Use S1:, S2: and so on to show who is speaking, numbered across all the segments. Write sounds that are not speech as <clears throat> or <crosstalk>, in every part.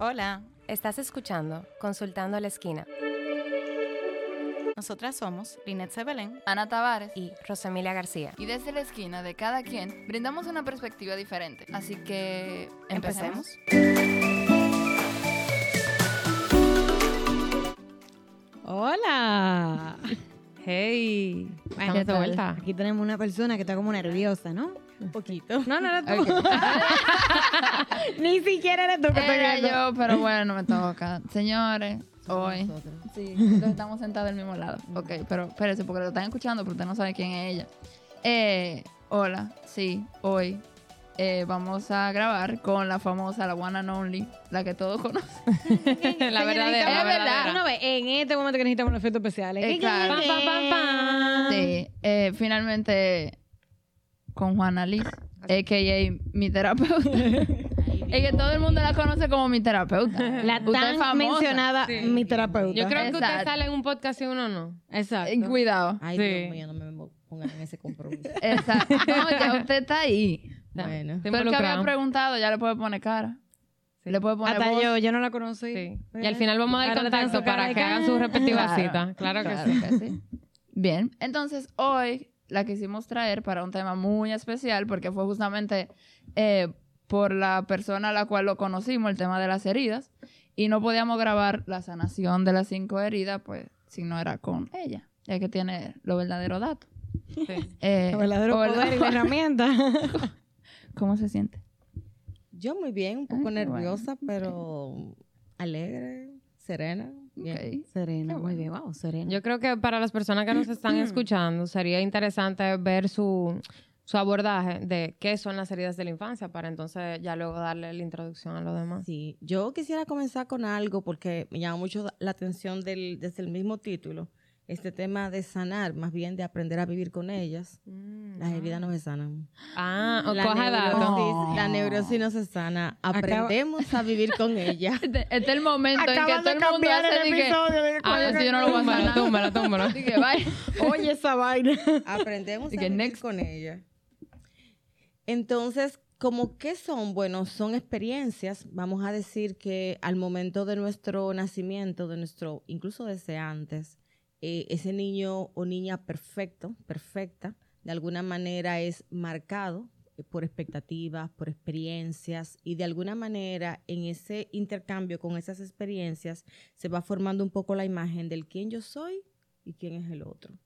S1: Hola, estás escuchando Consultando a la Esquina
S2: Nosotras somos Linet Sebelén.
S3: Ana Tavares.
S1: y Rosemilia García.
S3: Y desde la esquina de cada quien brindamos una perspectiva diferente. Así que empecemos.
S4: Hola.
S5: Hey,
S4: Bueno,
S5: estamos de vuelta.
S4: Aquí tenemos una persona que está como nerviosa, ¿no?
S5: Un poquito.
S4: No, no eres tú. <laughs> Ni siquiera eres tú que
S3: Era yo, pero bueno, no me toca. Señores, hoy. Sí, <laughs> entonces estamos sentados al mismo lado. Ok, pero espérese, porque lo están escuchando, pero usted no sabe quién es ella. Eh, hola, sí, hoy eh, vamos a grabar con la famosa, la one and only, la que todos conocen. <laughs>
S5: la verdadera, la
S3: Es verdad.
S4: vez, en este momento que necesitamos los efectos especiales.
S3: Eh, claro.
S5: Pam, pam, pam, pam.
S3: Sí, eh, finalmente con Juana Liz, a.k.a. mi terapeuta. <laughs> <laughs> es que todo el mundo la conoce como mi terapeuta.
S4: La
S3: Usted
S4: tan
S3: famosa.
S4: mencionada
S5: Sí.
S4: mi terapeuta.
S5: Yo creo que usted sale en un podcast y uno no.
S4: Exacto.
S3: Eh, Cuidado.
S6: Ay,
S5: Sí.
S6: Dios mío, no me pongan en ese compromiso. <laughs>
S3: Exacto. No, ya usted está ahí.
S6: Bueno.
S3: Pero que había preguntado ya le puede poner cara. Le puede poner
S4: Hasta
S3: voz.
S4: yo, yo no la conocí.
S5: Sí. Y al final vamos a dar contacto para que hagan su respectiva
S3: Claro,
S5: cita. Claro sí.
S3: que sí. Bien, entonces hoy la quisimos traer para un tema muy especial porque fue justamente eh, por la persona a la cual lo conocimos, el tema de las heridas, y no podíamos grabar la sanación de las cinco heridas, pues si no era con ella, ya que tiene lo verdadero dato.
S5: Sí.
S3: Eh,
S4: El verdadero y la <laughs> herramienta.
S3: ¿Cómo se siente?
S6: Yo muy bien, un poco
S3: Ay,
S6: nerviosa, pero alegre, serena. Bien.
S3: Ok.
S4: Serena, muy bien. Wow, Serena.
S5: Yo creo que para las personas que nos están <clears throat> escuchando sería interesante ver su, su abordaje de qué son las heridas de la infancia para entonces ya luego darle la introducción a lo demás.
S6: Sí, yo quisiera comenzar con algo porque me llama mucho la atención del, desde el mismo título, este tema de sanar, más bien de aprender a vivir con ellas. Las heridas no se sanan.
S5: Ah, o
S6: La neurosis, la neurosis no se sana. Aprendemos a vivir con <laughs> ella.
S3: Este, este es el momento en que todo
S4: de
S3: el mundo
S4: cambiar
S3: hace
S4: el
S3: de que,
S4: episodio de
S3: ah, pues yo no lo voy a sanar. Así que bye. <laughs>
S4: Oye, esa vaina.
S6: Aprendemos a
S3: que
S6: vivir
S3: next.
S6: con ella. Entonces, ¿como qué son? Bueno, son experiencias. Vamos a decir que al momento de nuestro nacimiento, de nuestro, incluso desde antes, eh, ese niño o niña perfecto, perfecta, de alguna manera es marcado eh, por expectativas, por experiencias y de alguna manera en ese intercambio con esas experiencias se va formando un poco la imagen del quién yo soy y quién es el otro.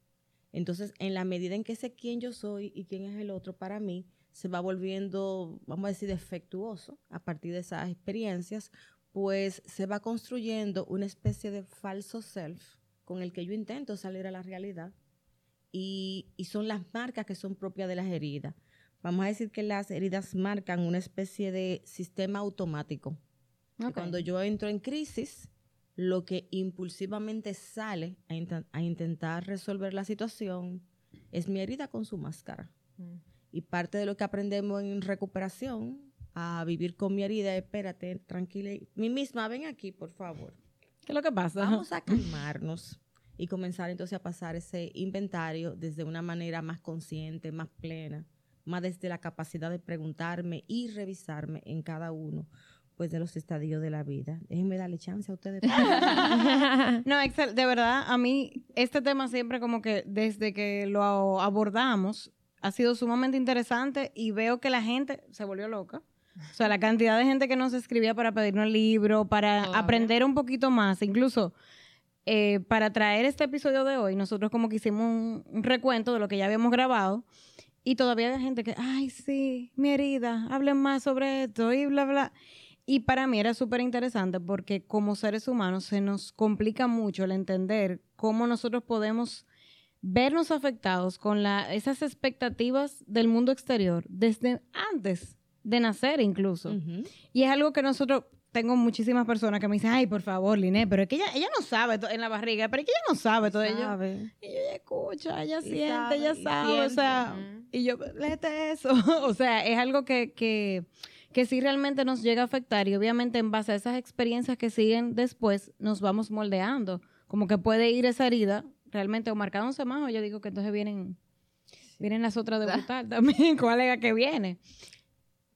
S6: Entonces, en la medida en que ese quién yo soy y quién es el otro para mí se va volviendo, vamos a decir, defectuoso a partir de esas experiencias, pues se va construyendo una especie de falso self con el que yo intento salir a la realidad y, y son las marcas que son propias de las heridas. Vamos a decir que las heridas marcan una especie de sistema automático. Cuando yo entro en crisis, lo que impulsivamente sale a, inten- a intentar resolver la situación es mi herida con su máscara.
S5: Mm.
S6: Y parte de lo que aprendemos en recuperación a vivir con mi herida, es, espérate, tranquila, mí misma, ven aquí, por favor.
S4: ¿Qué es lo que pasa?
S6: Vamos a calmarnos y comenzar entonces a pasar ese inventario desde una manera más consciente, más plena, más desde la capacidad de preguntarme y revisarme en cada uno pues de los estadios de la vida. Déjenme darle chance a ustedes. <laughs>
S4: No, excel, de verdad, a mí este tema siempre como que desde que lo abordamos ha sido sumamente interesante y veo que la gente se volvió loca. O sea, la cantidad de gente que nos escribía para pedirnos el libro, para aprender un poquito más, incluso eh, para traer este episodio de hoy, nosotros como que hicimos un, un recuento de lo que ya habíamos grabado y todavía hay gente que, ay, sí, mi herida, hablen más sobre esto y bla, bla. Y para mí era súper interesante porque como seres humanos se nos complica mucho el entender cómo nosotros podemos vernos afectados con la, esas expectativas del mundo exterior desde antes de nacer incluso. Y es algo que nosotros, tengo muchísimas personas que me dicen, ay, por favor, Liné, pero es que ella, ella no sabe en la barriga, pero es que ella no sabe todo ello.
S6: Sabe.
S4: Y ella escucha, ella
S6: Y
S4: siente,
S6: sabe,
S4: ella sabe, o sea, y yo, léete eso. <laughs> o sea, es algo que, que, que sí realmente nos llega a afectar y obviamente en base a esas experiencias que siguen después nos vamos moldeando. Como que puede ir esa herida realmente o marcándose más o yo digo que entonces vienen, vienen las otras de <laughs> brutal también, <laughs> cuál es la que viene.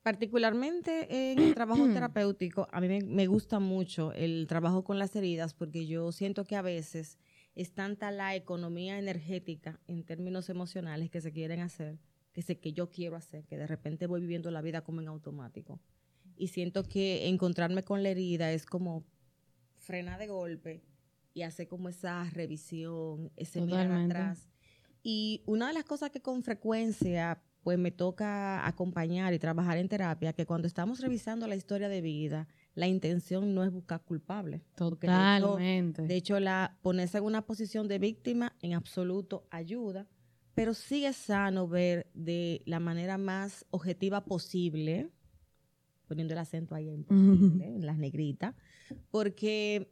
S6: Particularmente en el trabajo <clears throat> terapéutico, a mí me, me gusta mucho el trabajo con las heridas porque yo siento que a veces es tanta la economía energética en términos emocionales que se quieren hacer, que sé que yo quiero hacer, que de repente voy viviendo la vida como en automático. Y siento que encontrarme con la herida es como frena de golpe y hacer como esa revisión, ese mirar
S4: Totalmente.
S6: atrás. Y una de las cosas que con frecuencia pues me toca acompañar y trabajar en terapia, que cuando estamos revisando la historia de vida, la intención no es buscar culpable. Porque de hecho-
S4: Totalmente.
S6: de hecho, la ponerse en una posición de víctima en absoluto ayuda, pero sí es sano ver de la manera más objetiva posible, poniendo el acento ahí en posible, en las negritas, porque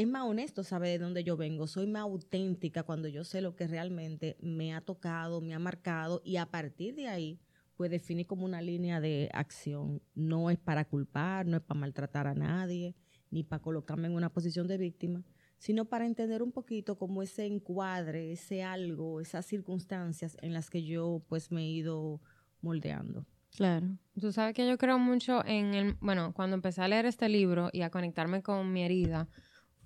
S6: es más honesto saber de dónde yo vengo, soy más auténtica cuando yo sé lo que realmente me ha tocado, me ha marcado y a partir de ahí pues definir como una línea de acción. No es para culpar, no es para maltratar a nadie, ni para colocarme en una posición de víctima, sino para entender un poquito como ese encuadre, ese algo, esas circunstancias en las que yo pues me he ido moldeando.
S4: Claro.
S5: Tú sabes que yo creo mucho en el, bueno, cuando empecé a leer este libro y a conectarme con mi herida,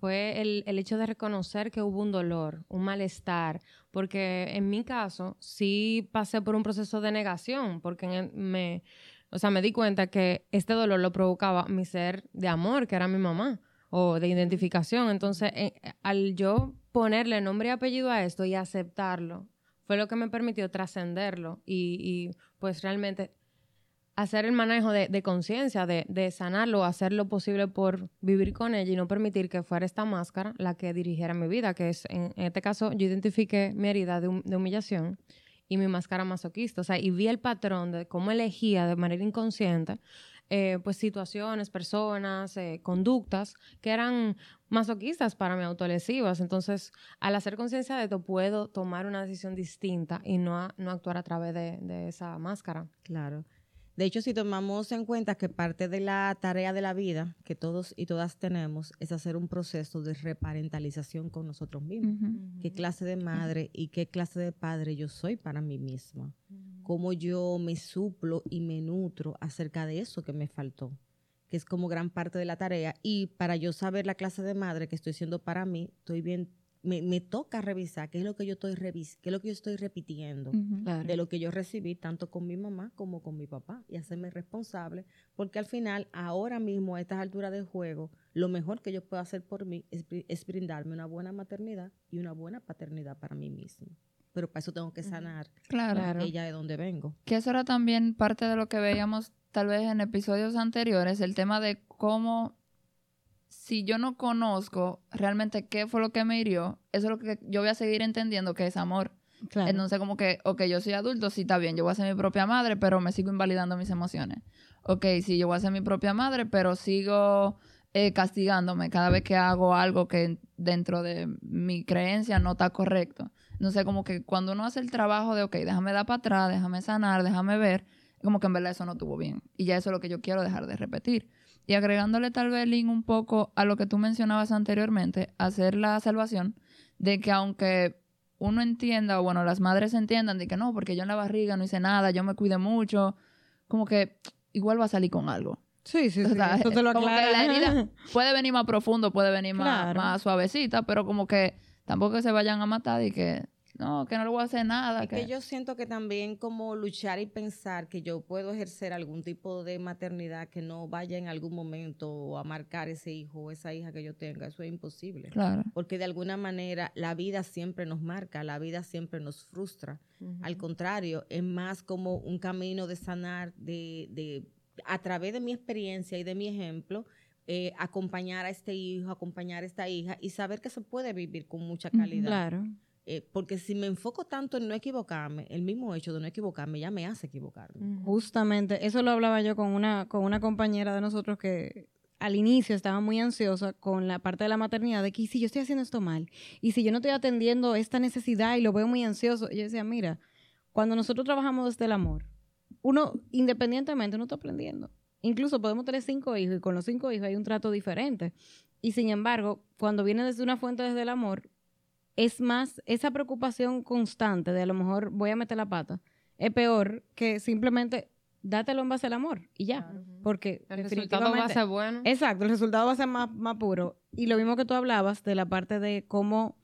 S5: fue el, hecho de reconocer que hubo un dolor, un malestar, porque en mi caso sí pasé por un proceso de negación, porque me, o sea, me di cuenta que este dolor lo provocaba mi ser de amor, que era mi mamá, o de identificación. Entonces, eh, al yo ponerle nombre y apellido a esto y aceptarlo, fue lo que me permitió trascenderlo y, pues realmente hacer el manejo de, conciencia, de, de sanarlo, hacer lo posible por vivir con ella y no permitir que fuera esta máscara la que dirigiera mi vida, que es, en, este caso, yo identifiqué mi herida de, hum- de humillación y mi máscara masoquista, o sea, y vi el patrón de cómo elegía de manera inconsciente, eh, pues situaciones, personas, eh, conductas que eran masoquistas para mí, autolesivas. Entonces, al hacer conciencia de esto, puedo tomar una decisión distinta y no, no actuar a través de esa máscara.
S6: Claro. De hecho, si tomamos en cuenta que parte de la tarea de la vida que todos y todas tenemos es hacer un proceso de reparentalización con nosotros mismos. ¿Qué clase de madre y qué clase de padre yo soy para mí misma? ¿Cómo yo me suplo y me nutro acerca de eso que me faltó? Que es como gran parte de la tarea. Y para yo saber la clase de madre que estoy siendo para mí, estoy bien, me, me toca revisar qué es lo que yo estoy revis qué es lo que yo estoy repitiendo
S4: Claro.
S6: de lo que yo recibí tanto con mi mamá como con mi papá y hacerme responsable porque al final ahora mismo a estas alturas del juego lo mejor que yo puedo hacer por mí es, es brindarme una buena maternidad y una buena paternidad para mí mismo pero para eso tengo que sanar
S3: Claro.
S6: ella de donde vengo
S3: Que eso era también parte de lo que veíamos tal vez en episodios anteriores, el tema de cómo si yo no conozco realmente qué fue lo que me hirió, eso es lo que yo voy a seguir entendiendo que es amor.
S4: Claro.
S3: Entonces como que, ok, yo soy adulto, sí está bien, yo voy a ser mi propia madre, pero me sigo invalidando mis emociones. Ok, sí, yo voy a ser mi propia madre, pero sigo eh, castigándome cada vez que hago algo que dentro de mi creencia no está correcto. Sé, como que cuando uno hace el trabajo de, ok, déjame dar para atrás, déjame sanar, déjame ver, como que en verdad eso no estuvo bien. Y ya eso es lo que yo quiero dejar de repetir. Y agregándole tal vez, Lynn, un poco a lo que tú mencionabas anteriormente, hacer la salvación de que aunque uno entienda, o bueno, las madres entiendan de que no, porque yo en la barriga no hice nada, yo me cuidé mucho, como que igual va a salir con algo.
S4: Sí, sí,
S3: O
S4: sí.
S3: sea,
S4: Eso te lo
S3: como que la herida <laughs> puede venir más profundo, puede venir más,
S4: Claro.
S3: más suavecita, pero como que tampoco se vayan a matar y que no, que no le voy a hacer nada. Que...
S6: que yo siento que también como luchar y pensar que yo puedo ejercer algún tipo de maternidad que no vaya en algún momento a marcar ese hijo o esa hija que yo tenga, eso es imposible.
S3: Claro.
S6: Porque de alguna manera la vida siempre nos marca, la vida siempre nos frustra. Al contrario, es más como un camino de sanar, de, de a través de mi experiencia y de mi ejemplo, eh, acompañar a este hijo, acompañar a esta hija y saber que se puede vivir con mucha calidad.
S4: Claro.
S6: Eh, porque si me enfoco tanto en no equivocarme, el mismo hecho de no equivocarme ya me hace equivocarme.
S4: Justamente, eso lo hablaba yo con una, con una compañera de nosotros que al inicio estaba muy ansiosa con la parte de la maternidad, de que "¿Y si yo estoy haciendo esto mal, y si yo no estoy atendiendo esta necesidad y lo veo muy ansioso, yo decía, mira, cuando nosotros trabajamos desde el amor, uno independientemente uno está aprendiendo. Incluso podemos tener cinco hijos y con los cinco hijos hay un trato diferente. Y sin embargo, cuando viene desde una fuente desde el amor, es más esa preocupación constante de a lo mejor voy a meter la pata, es peor que simplemente dátelo en base al amor y ya. Porque
S5: El resultado va a
S4: definitivamente-
S5: ser bueno.
S4: Exacto, el resultado va a ser más, más puro. Y lo mismo que tú hablabas de la parte de cómo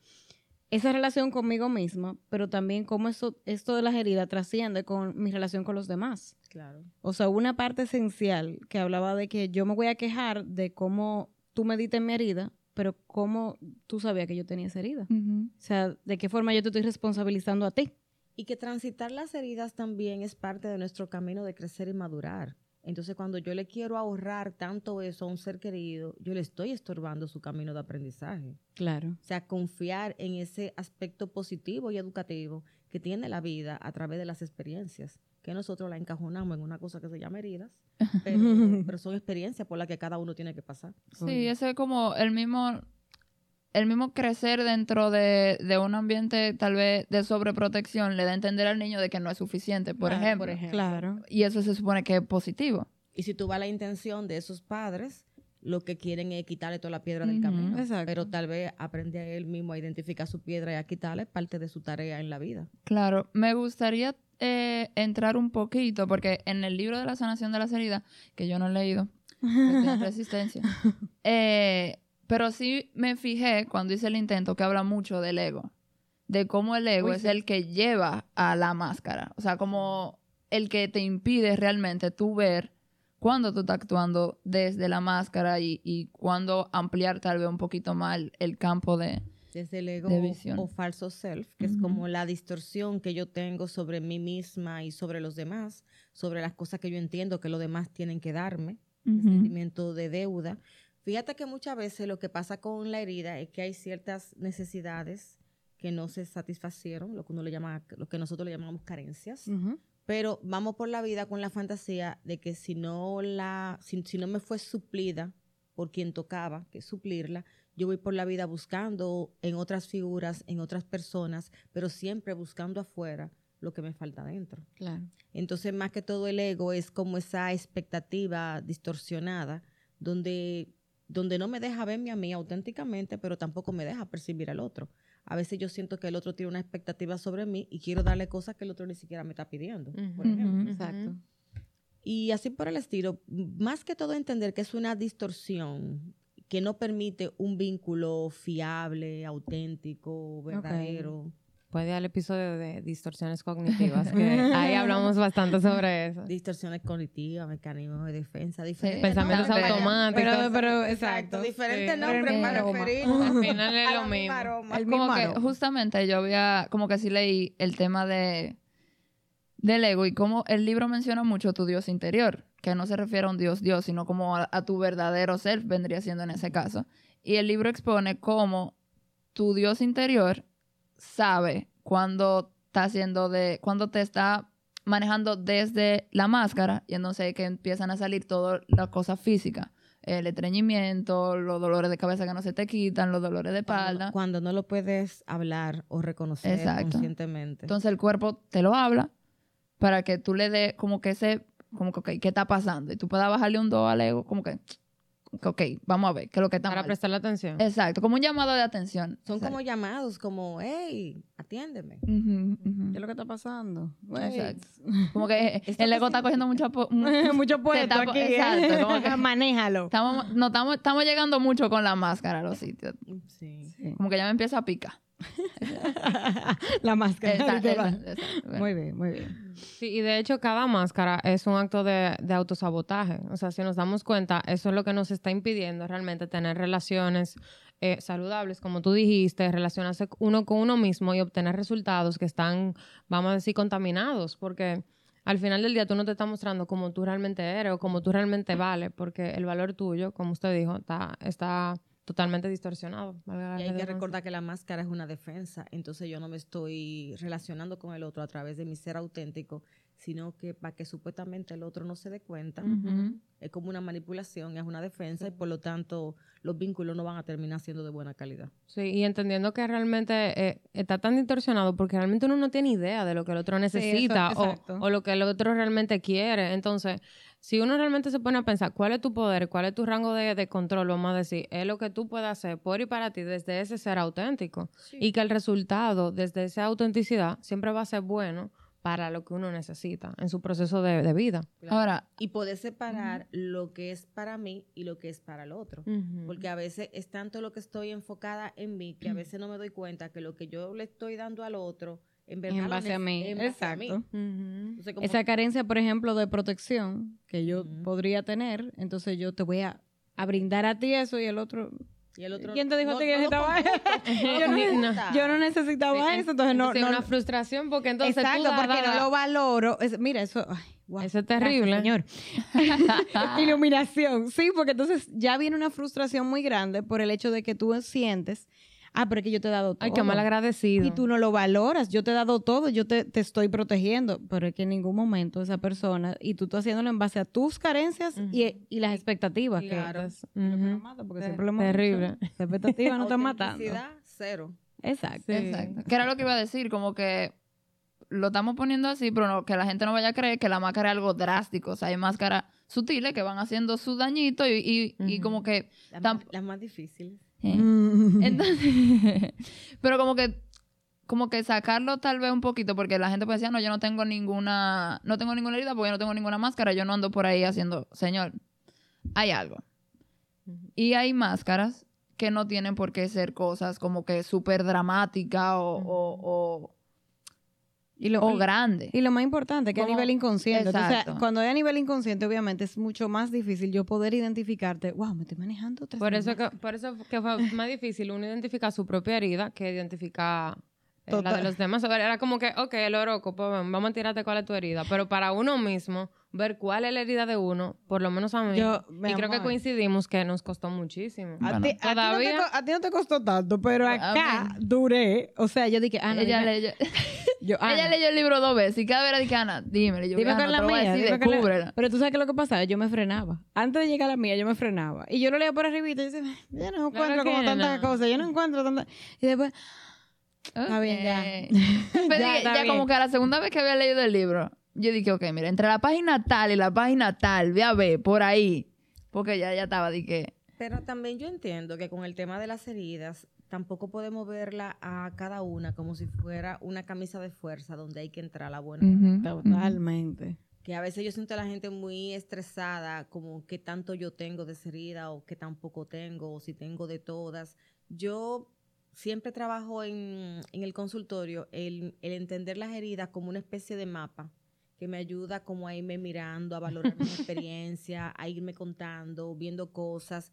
S4: esa relación conmigo misma, pero también cómo eso, esto de las heridas trasciende con mi relación con los demás.
S6: Claro.
S4: O sea, una parte esencial que hablaba de que yo me voy a quejar de cómo tú me diste mi herida, pero cómo tú sabías que yo tenía esa herida.
S3: Ujú.
S4: O sea, de qué forma yo te estoy responsabilizando a ti.
S6: Y que transitar las heridas también es parte de nuestro camino de crecer y madurar. Entonces, cuando yo le quiero ahorrar tanto eso a un ser querido, yo le estoy estorbando su camino de aprendizaje.
S4: Claro.
S6: O sea, confiar en ese aspecto positivo y educativo que tiene la vida a través de las experiencias, que nosotros la encajonamos en una cosa que se llama heridas, <laughs> pero, <laughs> pero son experiencias por las que cada uno tiene que pasar.
S3: Sí, ese es como el mismo, el mismo crecer dentro de, de un ambiente tal vez de sobreprotección le da a entender al niño de que no es suficiente, por,
S6: Claro,
S3: ejemplo.
S6: por ejemplo.
S4: Claro.
S3: Y eso se supone que es positivo.
S6: Y si tú vas a la intención de esos padres, lo que quieren es quitarle toda la piedra del camino.
S4: Exacto.
S6: Pero tal vez aprende a él mismo a identificar su piedra y a quitarle parte de su tarea en la vida.
S3: Claro, me gustaría eh, entrar un poquito, porque en el libro de la sanación de las heridas, que yo no he leído, <laughs> que en resistencia, eh, pero sí me fijé cuando hice el intento que habla mucho del ego, de cómo el ego
S4: Uy,
S3: es
S4: sí.
S3: el que lleva a la máscara, o sea, como el que te impide realmente tú ver cuándo tú estás actuando desde la máscara y, y cuándo ampliar tal vez un poquito más el, el campo de...
S6: Desde el ego
S3: De
S6: o- falso self, que es como la distorsión que yo tengo sobre mí misma y sobre los demás, sobre las cosas que yo entiendo que los demás tienen que darme, el sentimiento de deuda. Fíjate que muchas veces lo que pasa con la herida es que hay ciertas necesidades que no se satisfacieron, lo que uno le llama, lo que nosotros le llamamos carencias. Pero vamos por la vida con la fantasía de que si no la si, si no me fue suplida por quien tocaba que suplirla yo voy por la vida buscando en otras figuras en otras personas pero siempre buscando afuera lo que me falta dentro
S4: Claro.
S6: entonces más que todo el ego es como esa expectativa distorsionada donde donde no me deja verme a mí auténticamente pero tampoco me deja percibir al otro a veces yo siento que el otro tiene una expectativa sobre mí y quiero darle cosas que el otro ni siquiera me está pidiendo, por ejemplo.
S4: Exacto.
S6: Y así por el estilo, más que todo entender que es una distorsión que no permite un vínculo fiable, auténtico, verdadero.
S5: Puede ir al episodio de distorsiones cognitivas, que <laughs> ahí hablamos bastante sobre eso.
S6: Distorsiones cognitivas, mecanismos de defensa, diferentes
S5: Pensamientos
S6: nombres.
S5: automáticos.
S4: Pero, pero,
S6: Exacto,
S4: exacto.
S6: diferentes
S5: Sí.
S6: nombres para
S4: el mismo aroma.
S6: referirnos
S5: Al final es <laughs> lo mismo.
S6: aroma.
S4: El
S3: como
S4: mismo
S3: que
S4: aroma.
S3: justamente yo había, como que sí leí el tema de del ego y como el libro menciona mucho tu Dios interior, que no se refiere a un Dios Dios, sino como a, a tu verdadero self vendría siendo en ese caso. Y el libro expone cómo tu Dios interior sabe cuando está haciendo de, cuando te está manejando desde la máscara y entonces que empiezan a salir todas las cosas físicas. El estreñimiento, los dolores de cabeza que no se te quitan, los dolores de
S6: Cuando,
S3: espalda.
S6: cuando no lo puedes hablar o reconocer
S3: Exacto.
S6: conscientemente.
S3: Entonces el cuerpo te lo habla para que tú le des como que ese, como que, ok, ¿qué está pasando? Y tú puedas bajarle un do al ego, como que, ok, vamos a ver, ¿qué es lo que está
S5: Para
S3: mal?
S5: prestarle atención.
S3: Exacto, como un llamado de atención.
S6: Son como llamados, como, hey, atiéndeme.
S4: ¿Qué es lo que está pasando?
S3: Exacto. Como que <laughs> el ego está cogiendo mucho... <laughs>
S4: Mucho puesto aquí. ¿eh?
S3: exacto, como que- <laughs>
S4: Manéjalo.
S3: Estamos, no, estamos, estamos llegando mucho con la máscara a los sitios.
S6: Sí.
S3: Como que ya me empieza a picar. <laughs>
S4: La máscara.
S3: Exacto, exacto.
S4: Muy bien, muy bien.
S5: Sí, y de hecho cada máscara es un acto de, de autosabotaje. O sea, si nos damos cuenta, eso es lo que nos está impidiendo realmente tener relaciones eh, saludables, como tú dijiste, relacionarse uno con uno mismo y obtener resultados que están, vamos a decir, contaminados, porque al final del día tú no te estás mostrando como tú realmente eres o como tú realmente vales, porque el valor tuyo, como usted dijo, está, está totalmente distorsionado.
S6: Y hay que recordar que la máscara es una defensa, entonces yo no me estoy relacionando con el otro a través de mi ser auténtico, sino que para que supuestamente el otro no se dé cuenta, es como una manipulación, es una defensa y por lo tanto los vínculos no van a terminar siendo de buena calidad.
S5: Sí, y entendiendo que realmente eh, está tan distorsionado porque realmente uno no tiene idea de lo que el otro necesita
S4: eso-
S5: o,
S4: exacto.
S5: o lo que el otro realmente quiere. Entonces, si uno realmente se pone a pensar cuál es tu poder, cuál es tu rango de, de control, vamos a decir, es lo que tú puedes hacer por y para ti desde ese ser auténtico. Y que el resultado desde esa autenticidad siempre va a ser bueno para lo que uno necesita en su proceso de, de vida.
S3: Ahora,
S6: Y poder separar lo que es para mí y lo que es para el otro. Porque a veces es tanto lo que estoy enfocada en mí que a veces no me doy cuenta que lo que yo le estoy dando al otro, en verdad
S4: En base a mí.
S6: en base a mí.
S4: Exacto.
S6: Entonces, como-
S4: Esa carencia, por ejemplo, de protección que yo podría tener, entonces yo te voy a, a brindar a ti eso y el otro...
S6: y el otro,
S4: ¿Quién te dijo
S6: no-
S4: que necesitaba eso?
S6: comparto, <laughs>
S4: yo, no, yo no necesitaba eso, entonces no...
S5: Entonces,
S4: no
S5: una frustración porque entonces tú
S4: exacto, porque no lo valoro. Es- mira, eso... ay,
S5: Eso es
S4: gracias,
S5: terrible.
S4: señor. <laughs> Iluminación. Sí, porque entonces ya viene una frustración muy grande por el hecho de que tú sientes, ah, pero es que yo te he dado todo.
S5: Ay, qué mal agradecido.
S4: Y tú no lo valoras. Yo te he dado todo, yo te, te estoy protegiendo, pero es que en ningún momento esa persona, y tú estás haciéndolo en base a tus carencias y, y las expectativas.
S5: Claro.
S4: Que, lo que nos mata, porque
S5: Te-
S4: siempre lo hemos
S5: terrible.
S4: Las expectativas no <laughs> están matando.
S6: Cero.
S4: Exacto.
S5: Sí.
S3: Exacto. Que era lo que iba a decir, como que lo estamos poniendo así, pero no- que la gente no vaya a creer que la máscara es algo drástico. O sea, hay máscaras sutiles que van haciendo su dañito y, y- y como que...
S6: Las, las más difíciles.
S3: ¿Eh?
S4: Mm.
S3: Entonces, <laughs> pero como que como que sacarlo tal vez un poquito porque la gente puede decir, "Ah, no, yo no tengo ninguna no tengo ninguna herida porque yo no tengo ninguna máscara, yo no ando por ahí haciendo, señor, hay algo. Y hay máscaras que no tienen por qué ser cosas como que súper dramáticas o, o, o,
S4: y, lo,
S3: o grandes.
S4: y lo más importante, que a nivel inconsciente. Entonces,
S3: Exacto.
S4: cuando es a nivel inconsciente, obviamente es mucho más difícil yo poder identificarte. Wow, me estoy manejando otra
S5: Por eso, que, por eso que fue más difícil uno identificar su propia herida que identificar eh, la de los demás. Era como que, ok, el oroco, pues vamos a tirarte cuál es tu herida. Pero para uno mismo, ver cuál es la herida de uno, por lo menos a mí,
S4: Yo, mi
S5: y creo que coincidimos que nos costó muchísimo.
S4: A,
S3: Bueno,
S4: ti, a ti no te,
S5: todavía-
S4: a ti no te costó tanto, pero acá duré. O sea, yo dije, Ana,
S3: ella,
S4: dime- <laughs> yo,
S3: ella leyó el libro dos veces y cada vez era de que, Ana, dímelo. Yo,
S4: dime
S3: "Ana,
S4: con la mía.
S3: decir,
S4: dime con la-
S3: descúbrela".
S4: Pero tú sabes que lo que pasaba, yo me frenaba. Antes de llegar a la mía, yo me frenaba. Y yo lo leía por arribita y decía, yo no encuentro como
S5: no.
S4: tantas cosas, yo no encuentro tantas. Y después, Está bien, ya. <laughs>
S3: Pero
S4: Ya,
S3: dije,
S4: está
S3: ya
S4: bien.
S3: como que a la segunda vez que había leído el libro, yo dije, ok, mira, entre la página tal y la página tal, ve a ver, por ahí. Porque ya, ya estaba, dije,
S6: Pero también yo entiendo que con el tema de las heridas, tampoco podemos verla a cada una como si fuera una camisa de fuerza donde hay que entrar a la buena.
S4: totalmente.
S6: Que a veces yo siento a la gente muy estresada, como qué tanto yo tengo de esa herida o qué tan poco tengo, o si tengo de todas. Yo siempre trabajo en, en el consultorio el, el entender las heridas como una especie de mapa que me ayuda como a irme mirando, a valorar mi <laughs> experiencia, a irme contando, viendo cosas.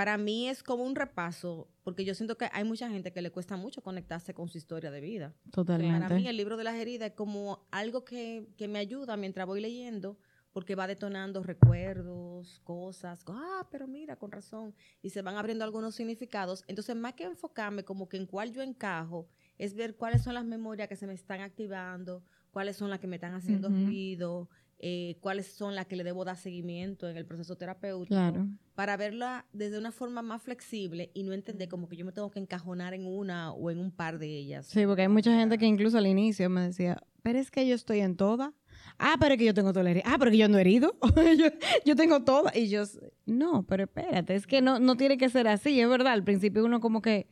S6: Para mí es como un repaso, porque yo siento que hay mucha gente que le cuesta mucho conectarse con su historia de vida.
S4: Totalmente.
S6: Para mí el libro de las heridas es como algo que, que me ayuda mientras voy leyendo, porque va detonando recuerdos, cosas, ah, pero mira, con razón, y se van abriendo algunos significados. Entonces, más que enfocarme como que en cuál yo encajo, es ver cuáles son las memorias que se me están activando, cuáles son las que me están haciendo
S3: Ujú.
S6: ruido, eh, cuáles son las que le debo dar seguimiento en el proceso terapéutico
S4: Claro.
S6: para verla desde una forma más flexible y no entender como que yo me tengo que encajonar en una o en un par de ellas.
S4: Sí, porque hay mucha gente que incluso al inicio me decía, pero es que yo estoy en toda. Ah, pero es que yo tengo toda la. Ah, pero es que yo no he herido. <laughs> yo, yo tengo toda. Y yo, no, pero espérate, es que no, no tiene que ser así, es verdad. Al principio uno como que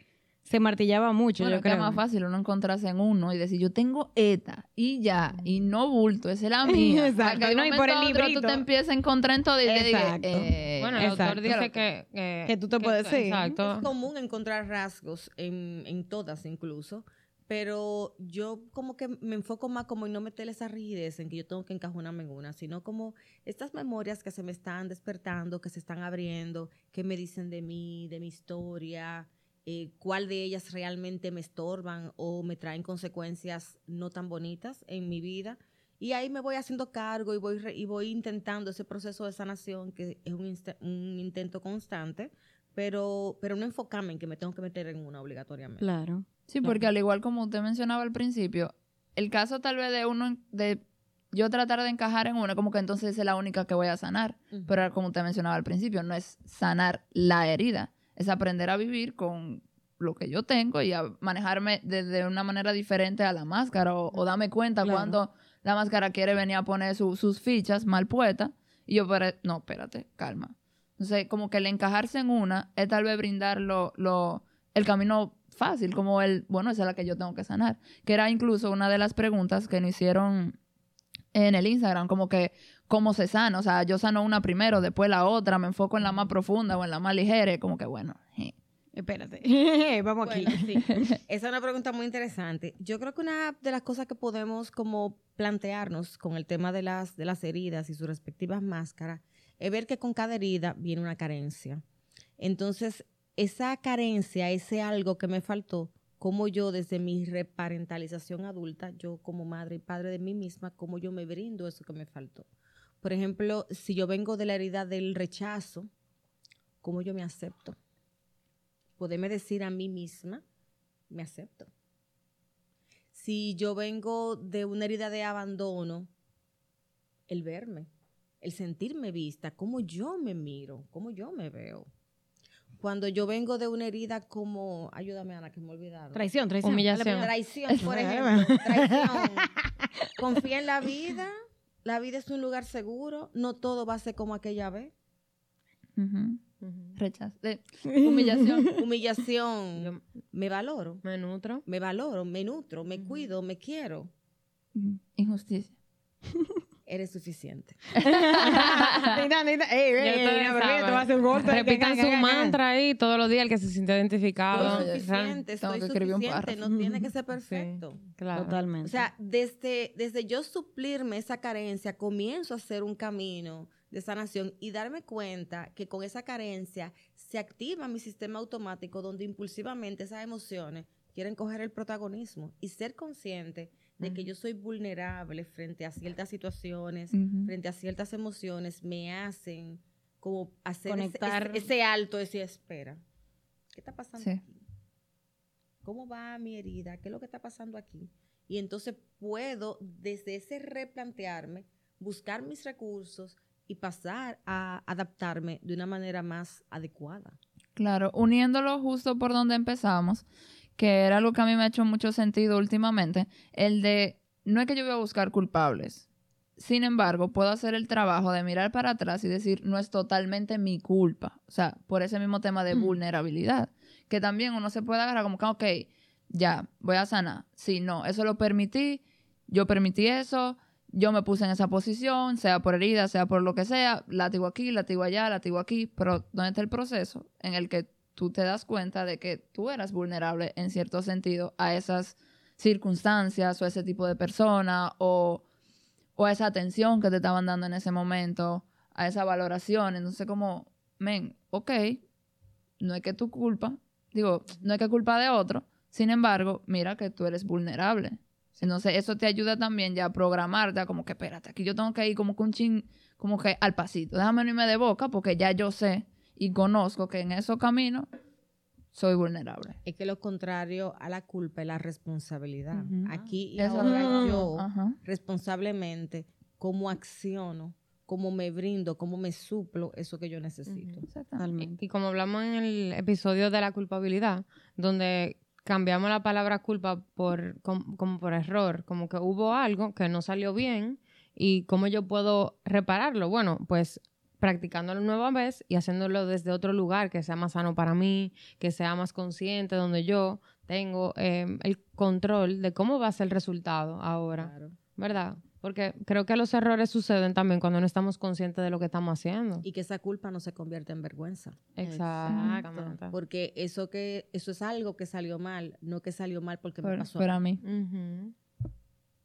S4: se martillaba mucho,
S3: bueno,
S4: yo
S3: que es
S4: creo.
S3: más fácil uno encontrarse en uno y decir, yo tengo esta y ya, y no bulto, esa es la <laughs> mía.
S4: Exacto, no, y por el
S3: otro tú te empiezas a encontrar en todo y te digas,
S4: Exacto.
S3: eh,
S5: bueno, el autor dice que, que,
S4: Que tú te puedes- sí.
S5: Exacto.
S6: Es común encontrar rasgos en, en todas incluso, pero yo como que me enfoco más como en no meterle esa rigidez en que yo tengo que encajonarme en una, sino como estas memorias que se me están despertando, que se están abriendo, que me dicen de mí, de mi historia, eh, cuál de ellas realmente me estorban o me traen consecuencias no tan bonitas en mi vida. Y ahí me voy haciendo cargo y voy, re- y voy intentando ese proceso de sanación que es un, un intento constante, pero, pero no enfocarme en que me tengo que meter en una obligatoriamente.
S4: Claro.
S3: Sí, porque al igual como usted mencionaba al principio, el caso tal vez de uno, de yo tratar de encajar en una, como que entonces es la única que voy a sanar. Pero como usted mencionaba al principio, no es sanar la herida, es aprender a vivir con lo que yo tengo y a manejarme desde una manera diferente a la máscara o, o darme cuenta
S4: Claro.
S3: cuando la máscara quiere venir a poner su- sus fichas mal puestas y yo, pero, no, espérate, calma. Entonces, como que el encajarse en una es tal vez brindar lo, lo- el camino fácil, como el, bueno, esa es la que yo tengo que sanar. Que era incluso una de las preguntas que nos hicieron en el Instagram, como que, ¿cómo se sana? O sea, yo sano una primero, después la otra, me enfoco en la más profunda o en la más ligera, y como que, bueno, je.
S4: Espérate. <laughs> Vamos aquí.
S6: Bueno, sí. <laughs> Esa es una pregunta muy interesante. Yo creo que una de las cosas que podemos como plantearnos con el tema de las, de las heridas y sus respectivas máscaras es ver que con cada herida viene una carencia. Entonces, esa carencia, ese algo que me faltó, como yo desde mi reparentalización adulta, yo como madre y padre de mí misma, cómo yo me brindo eso que me faltó. Por ejemplo, si yo vengo de la herida del rechazo, ¿cómo yo me acepto? Poderme decir a mí misma, me acepto. Si yo vengo de una herida de abandono, el verme, el sentirme vista, cómo yo me miro, cómo yo me veo. Cuando yo vengo de una herida como, ayúdame Ana, que me olvidaron.
S4: Traición, traición.
S5: Humillación.
S6: Traición, por <laughs> ejemplo. Traición. <laughs> Confía en la vida. La vida es un lugar seguro. No todo va a ser como aquella vez.
S3: Ujú.
S5: Ujú.
S3: rechazo, eh, <laughs> humillación.
S6: Humillación.
S5: Yo
S6: Me valoro.
S5: me nutro.
S6: Me valoro, me nutro, me cuido, me quiero.
S3: Injusticia. <laughs>
S6: Eres suficiente.
S5: Repitan su mantra ahí todos los días, el que se siente identificado.
S6: Soy suficiente,
S3: tengo
S6: soy
S3: que escribir un
S6: suficiente.
S3: párrafo.
S6: No tiene que ser perfecto.
S5: Claro.
S4: Totalmente.
S6: O sea, desde, desde yo suplirme esa carencia, comienzo a hacer un camino de sanación y darme cuenta que con esa carencia se activa mi sistema automático donde impulsivamente esas emociones quieren coger el protagonismo y ser consciente de que yo soy vulnerable frente a ciertas situaciones, frente a ciertas emociones, me hacen como hacer ese-
S4: Conectar.
S6: ese, ese alto, ese espera. ¿Qué está pasando
S3: Sí.
S6: aquí? ¿Cómo va mi herida? ¿Qué es lo que está pasando aquí? Y entonces puedo, desde ese replantearme, buscar mis recursos y pasar a adaptarme de una manera más adecuada.
S3: Claro, uniéndolo justo por donde empezamos, que era algo que a mí me ha hecho mucho sentido últimamente, el de, no es que yo voy a buscar culpables, sin embargo, puedo hacer el trabajo de mirar para atrás y decir, no es totalmente mi culpa, o sea, por ese mismo tema de vulnerabilidad, que también uno se puede agarrar como que, ok, ya, voy a sanar, sí, no, eso lo permití, yo permití eso, yo me puse en esa posición, sea por herida, sea por lo que sea, latigo aquí, latigo allá, latigo aquí, pero ¿dónde está el proceso en el que tú te das cuenta de que tú eras vulnerable en cierto sentido a esas circunstancias o ese tipo de persona o, o a esa atención que te estaban dando en ese momento, a esa valoración? Entonces como, men, ok, no es que tu culpa, digo, no es que culpa de otro, sin embargo, mira que tú eres vulnerable. Entonces, eso te ayuda también ya a programarte, a como que, espérate, aquí yo tengo que ir como que un chin, como que al pasito. Déjame no irme de boca porque ya yo sé y conozco que en esos caminos soy vulnerable.
S6: Es que lo contrario a la culpa es la responsabilidad. Aquí y
S3: Eso-
S6: ahora yo,
S3: Ajá.
S6: responsablemente, cómo acciono, cómo me brindo, cómo me suplo eso que yo necesito.
S3: Exactamente.
S5: Y como hablamos en el episodio de la culpabilidad, donde cambiamos la palabra culpa por com- como por error, como que hubo algo que no salió bien y cómo yo puedo repararlo. Bueno, pues practicándolo nueva vez y haciéndolo desde otro lugar que sea más sano para mí, que sea más consciente, donde yo tengo eh, el control de cómo va a ser el resultado ahora,
S6: Claro.
S5: ¿verdad? Porque creo que los errores suceden también cuando no estamos conscientes de lo que estamos haciendo.
S6: Y que esa culpa no se convierta en vergüenza.
S5: Exactamente.
S6: Porque eso que eso es algo que salió mal, no que salió mal porque me pasó.
S3: pero a mí.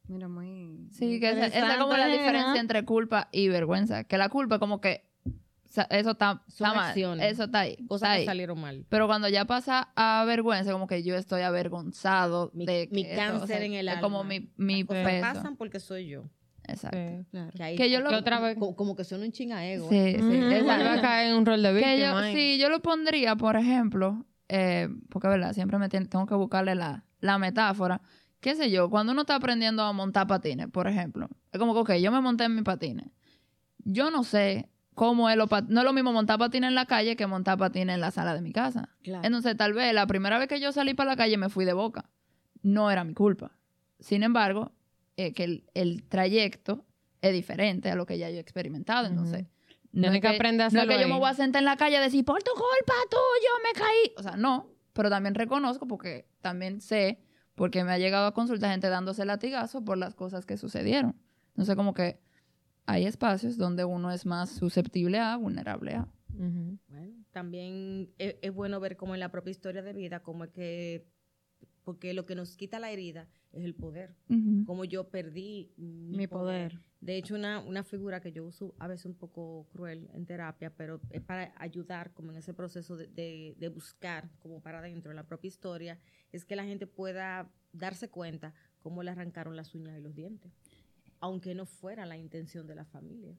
S4: Mira, muy.
S3: Sí, que esa, esa es como la diferencia entre culpa y vergüenza. Que la culpa como que o sea, eso está, mal. Eso está ahí.
S6: Cosas
S3: está
S6: que
S3: ahí.
S6: salieron mal.
S3: Pero cuando ya pasa a vergüenza, como que yo estoy avergonzado
S6: Mi-
S3: de
S6: mi
S3: que
S6: cáncer en el
S3: es como
S6: alma.
S3: mi, mi
S6: Las cosas
S3: peso.
S6: pasan porque soy yo.
S3: Exacto.
S5: Sí.
S4: Claro.
S6: Que, ahí-
S3: Que yo lo-
S5: Que otra vez-
S6: co- como, que suena un chinga ego.
S3: Sí,
S6: ¿eh?
S3: sí.
S4: Mm.
S3: Exacto.
S5: a caer en un rol de
S3: Que yo,
S5: víctima.
S3: sí, yo lo pondría, por ejemplo, eh, porque verdad, siempre me tengo que buscarle la, la metáfora. ¿Qué sé yo? Cuando uno está aprendiendo a montar patines, por ejemplo, es como que, ok, yo me monté en mis patines. Yo no sé cómo es lo no es lo mismo montar patines en la calle que montar patines en la sala de mi casa.
S6: Claro.
S3: Entonces, tal vez la primera vez que yo salí para la calle me fui de boca. No era mi culpa. Sin embargo, eh, que el, el trayecto es diferente a lo que ya yo he experimentado. Entonces, no es
S5: que aprender a
S3: no es que yo me voy a sentar en la calle a decir, por tu culpa, tú, yo me caí. O sea, no. pero también reconozco porque también sé, porque me ha llegado a consulta gente dándose latigazo por las cosas que sucedieron. Entonces, como que hay espacios donde uno es más susceptible a, vulnerable a.
S6: Bueno, también es, es bueno ver como en la propia historia de vida, como es que, porque lo que nos quita la herida es el poder. Como yo perdí mi,
S4: Mi poder.
S6: De hecho, una, una figura que yo uso a veces un poco cruel en terapia, pero es para ayudar como en ese proceso de, de- de buscar como para adentro en la propia historia, es que la gente pueda darse cuenta cómo le arrancaron las uñas y los dientes, aunque no fuera la intención de la familia.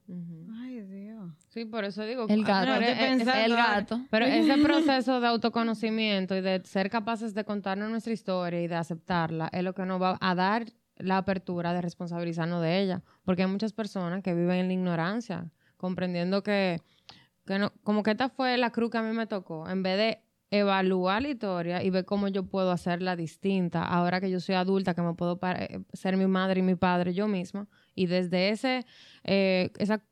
S4: Ay, Dios.
S5: Sí, por eso digo.
S3: El gato.
S5: pero
S4: estoy
S5: es- es-
S4: pensando
S3: el gato.
S5: Pero ese <laughs> proceso de autoconocimiento y de ser capaces de contarnos nuestra historia y de aceptarla es lo que nos va a dar la apertura de responsabilizarnos de ella. Porque hay muchas personas que viven en la ignorancia, comprendiendo que, que no, como que esta fue la cruz que a mí me tocó, en vez de evaluar la historia y ver cómo yo puedo hacerla distinta ahora que yo soy adulta, que me puedo ser mi madre y mi padre yo misma y desde ese eh, esa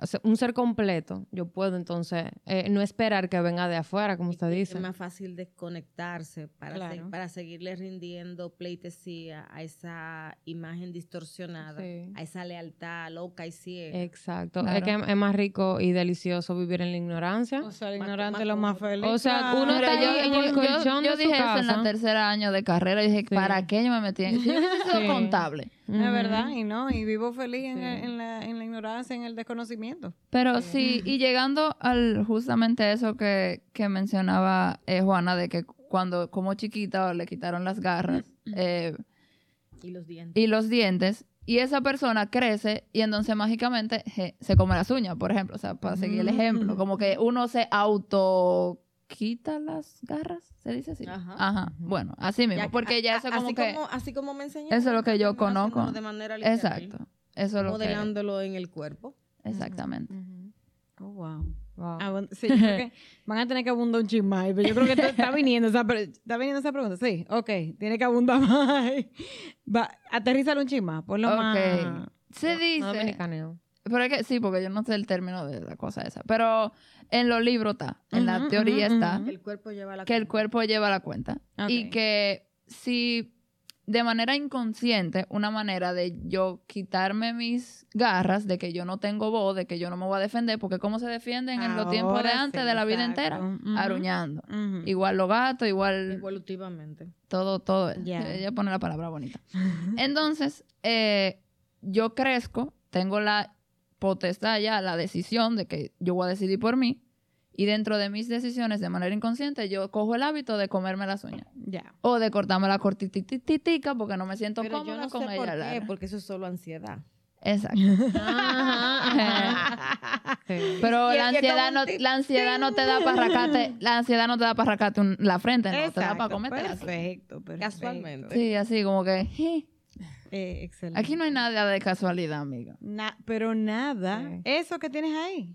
S5: o sea, un ser completo, yo puedo entonces eh, no esperar que venga de afuera, como usted dice.
S6: Es más fácil desconectarse para, se- para seguirle rindiendo pleitesía a esa imagen distorsionada,
S5: Sí.
S6: a esa lealtad loca y ciega.
S5: Exacto.
S3: Claro.
S5: Es que es más rico y delicioso vivir en la ignorancia.
S4: O sea, el ignorante es lo más feliz.
S5: O sea, uno está ahí en el
S3: yo-
S5: colchón
S3: yo
S5: de su
S3: dije eso en la tercera año de carrera. Dije,
S5: Sí.
S3: ¿para qué yo me metí en yo hubiese sido
S5: Sí.
S3: contable.
S4: Es verdad, y no, y vivo feliz en, el- en la, en la ignorancia, en el desconocimiento.
S3: Pero sí, y llegando al justamente eso que, que mencionaba eh, Juana, de que cuando como chiquita le quitaron las garras eh,
S6: Y los dientes.
S3: y los dientes, y esa persona crece y entonces mágicamente je, se come las uñas, por ejemplo, o sea, para seguir el ejemplo, como que uno se auto quita las garras, se dice así.
S6: Ajá.
S3: Ajá, bueno, así mismo,
S6: Ya-
S3: porque ya eso
S6: a-
S3: como
S6: así
S3: que...
S6: Como, así como me enseñó.
S3: Eso es lo que yo conozco.
S6: De manera literal,
S3: Exacto, eso es lo que...
S6: Modelándolo en el cuerpo.
S3: Exactamente.
S4: Oh, wow. Sí, yo creo que <laughs> van a tener que abundar un chismay, pero yo creo que está <laughs> viniendo esa, está viniendo esa pregunta. Sí, ok, tiene que abundar <laughs> más. Va, aterrízalo un chismá, por lo
S3: Ok.
S4: más.
S3: Se
S5: No
S3: dice...
S5: dominicaneo.
S3: Pero es que sí, porque yo no sé el término de la cosa esa. Pero en los libros está, en la teoría está.
S6: Que el cuerpo lleva la
S3: que el
S6: cuenta.
S3: cuerpo lleva la cuenta. Y que si de manera inconsciente, una manera de yo quitarme mis garras, de que yo no tengo voz, de que yo no me voy a defender, porque cómo se defienden en los tiempos de antes
S4: sí,
S3: de la vida
S4: exacto.
S3: entera, aruñando. Igual los gatos, igual
S6: Evolutivamente.
S3: todo, todo. Ella pone la palabra bonita. <laughs> Entonces, eh, yo crezco, tengo la potestad ya, la decisión de que yo voy a decidir por mí. Y dentro de mis decisiones, de manera inconsciente, yo cojo el hábito de comerme las uñas.
S4: Ya.
S3: O de cortarme la cortititica porque no me siento
S6: Pero yo
S3: cómoda
S6: no sé
S3: con
S6: por
S3: ella.
S6: qué, porque eso es solo ansiedad.
S3: Exacto. <laughs> Pero la ansiedad, no, la ansiedad no te da para arrancarte, la ansiedad no te da para arrancarte un- la frente, no, te da para comerte
S4: perfecto, perfecto.
S6: Casualmente.
S3: Sí, así como que, "Je".
S4: Eh, excelente.
S3: aquí no hay nada de casualidad, amiga.
S4: Na- pero nada,
S5: Sí.
S4: eso que tienes ahí.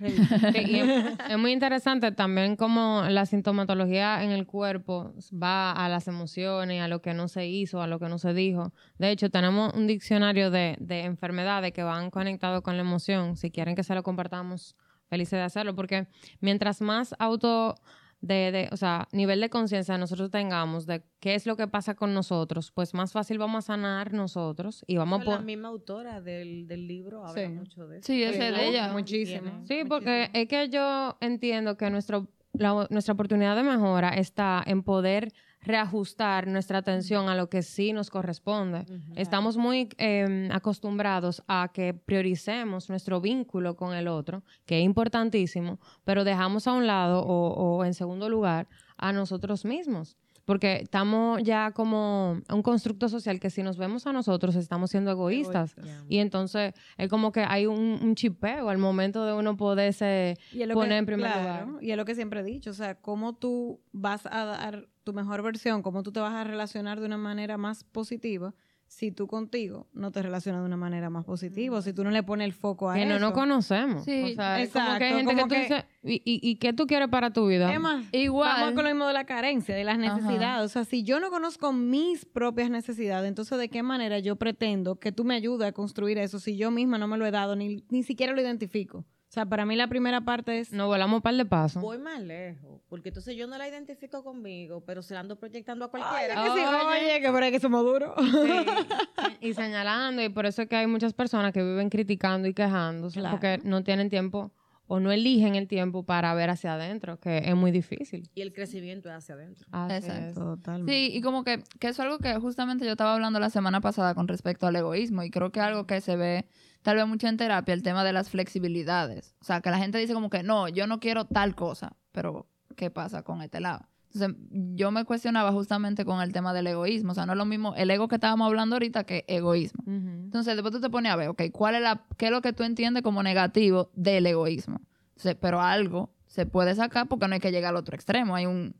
S5: Es muy interesante también cómo la sintomatología en el cuerpo va a las emociones, a lo que no se hizo, a lo que no se dijo. De hecho, tenemos un diccionario de, de enfermedades que van conectados con la emoción. Si quieren que se lo compartamos, felices de hacerlo, porque mientras más auto de, de- o sea, nivel de conciencia nosotros tengamos de qué es lo que pasa con nosotros, pues más fácil vamos a sanar nosotros y vamos a
S6: la misma autora del, del libro habla
S4: Sí.
S6: mucho de eso.
S3: Sí, ese
S4: Sí,
S3: de ella.
S4: Muchísimo.
S5: Sí, porque es que yo entiendo que nuestro, la- nuestra oportunidad de mejora está en poder reajustar nuestra atención a lo que sí nos corresponde. Estamos muy eh, acostumbrados a que prioricemos nuestro vínculo con el otro, que es importantísimo, pero dejamos a un lado o, o en segundo lugar a nosotros mismos. Porque estamos ya como un constructo social que si nos vemos a nosotros estamos siendo egoístas.
S6: Egoístas.
S5: Y entonces es como que hay un, un chipeo al momento de uno poderse poner
S4: que-
S5: en primer
S4: claro,
S5: lugar.
S4: Y es lo que siempre he dicho, o sea, cómo tú vas a dar tu mejor versión, cómo tú te vas a relacionar de una manera más positiva si tú contigo no te relacionas de una manera más positiva, si tú no le pones el foco a
S5: Que
S4: eso.
S5: no nos conocemos.
S3: Sí,
S5: o sea, es como que hay
S4: exacto,
S5: gente que tú
S4: que-
S5: dices, ¿y, y, y qué tú quieres para tu vida?
S4: Más,
S3: Igual.
S4: vamos con lo mismo de la carencia, de las
S3: Ajá.
S4: necesidades. O sea, si yo no conozco mis propias necesidades, entonces ¿de qué manera yo pretendo que tú me ayudes a construir eso si yo misma no me lo he dado, ni, ni siquiera lo identifico? O sea, para mí la primera parte es...
S5: Nos volamos un par de pasos.
S6: Voy más lejos, porque entonces yo no la identifico conmigo, pero se la ando proyectando a cualquiera.
S4: que sí, oye, que por ahí que somos duros.
S5: Sí. y señalando, y por eso es que hay muchas personas que viven criticando y quejándose
S4: Claro.
S5: porque no tienen tiempo o no eligen el tiempo para ver hacia adentro, que es muy difícil.
S6: Y el crecimiento es hacia adentro.
S5: Así
S3: Exacto.
S5: es.
S4: Totalmente.
S3: Sí, y como que, que es algo que justamente yo estaba hablando la semana pasada con respecto al egoísmo y creo que algo que se ve tal vez mucho en terapia, el tema de las flexibilidades. O sea, que la gente dice como que no, yo no quiero tal cosa, pero ¿qué pasa con este lado? Entonces, yo me cuestionaba justamente con el tema del egoísmo. O sea, no es lo mismo el ego que estábamos hablando ahorita que egoísmo. Entonces, después tú te pones a ver, ok, ¿cuál es la, ¿qué es lo que tú entiendes como negativo del egoísmo? Entonces, pero algo se puede sacar porque no hay que llegar al otro extremo. Hay un...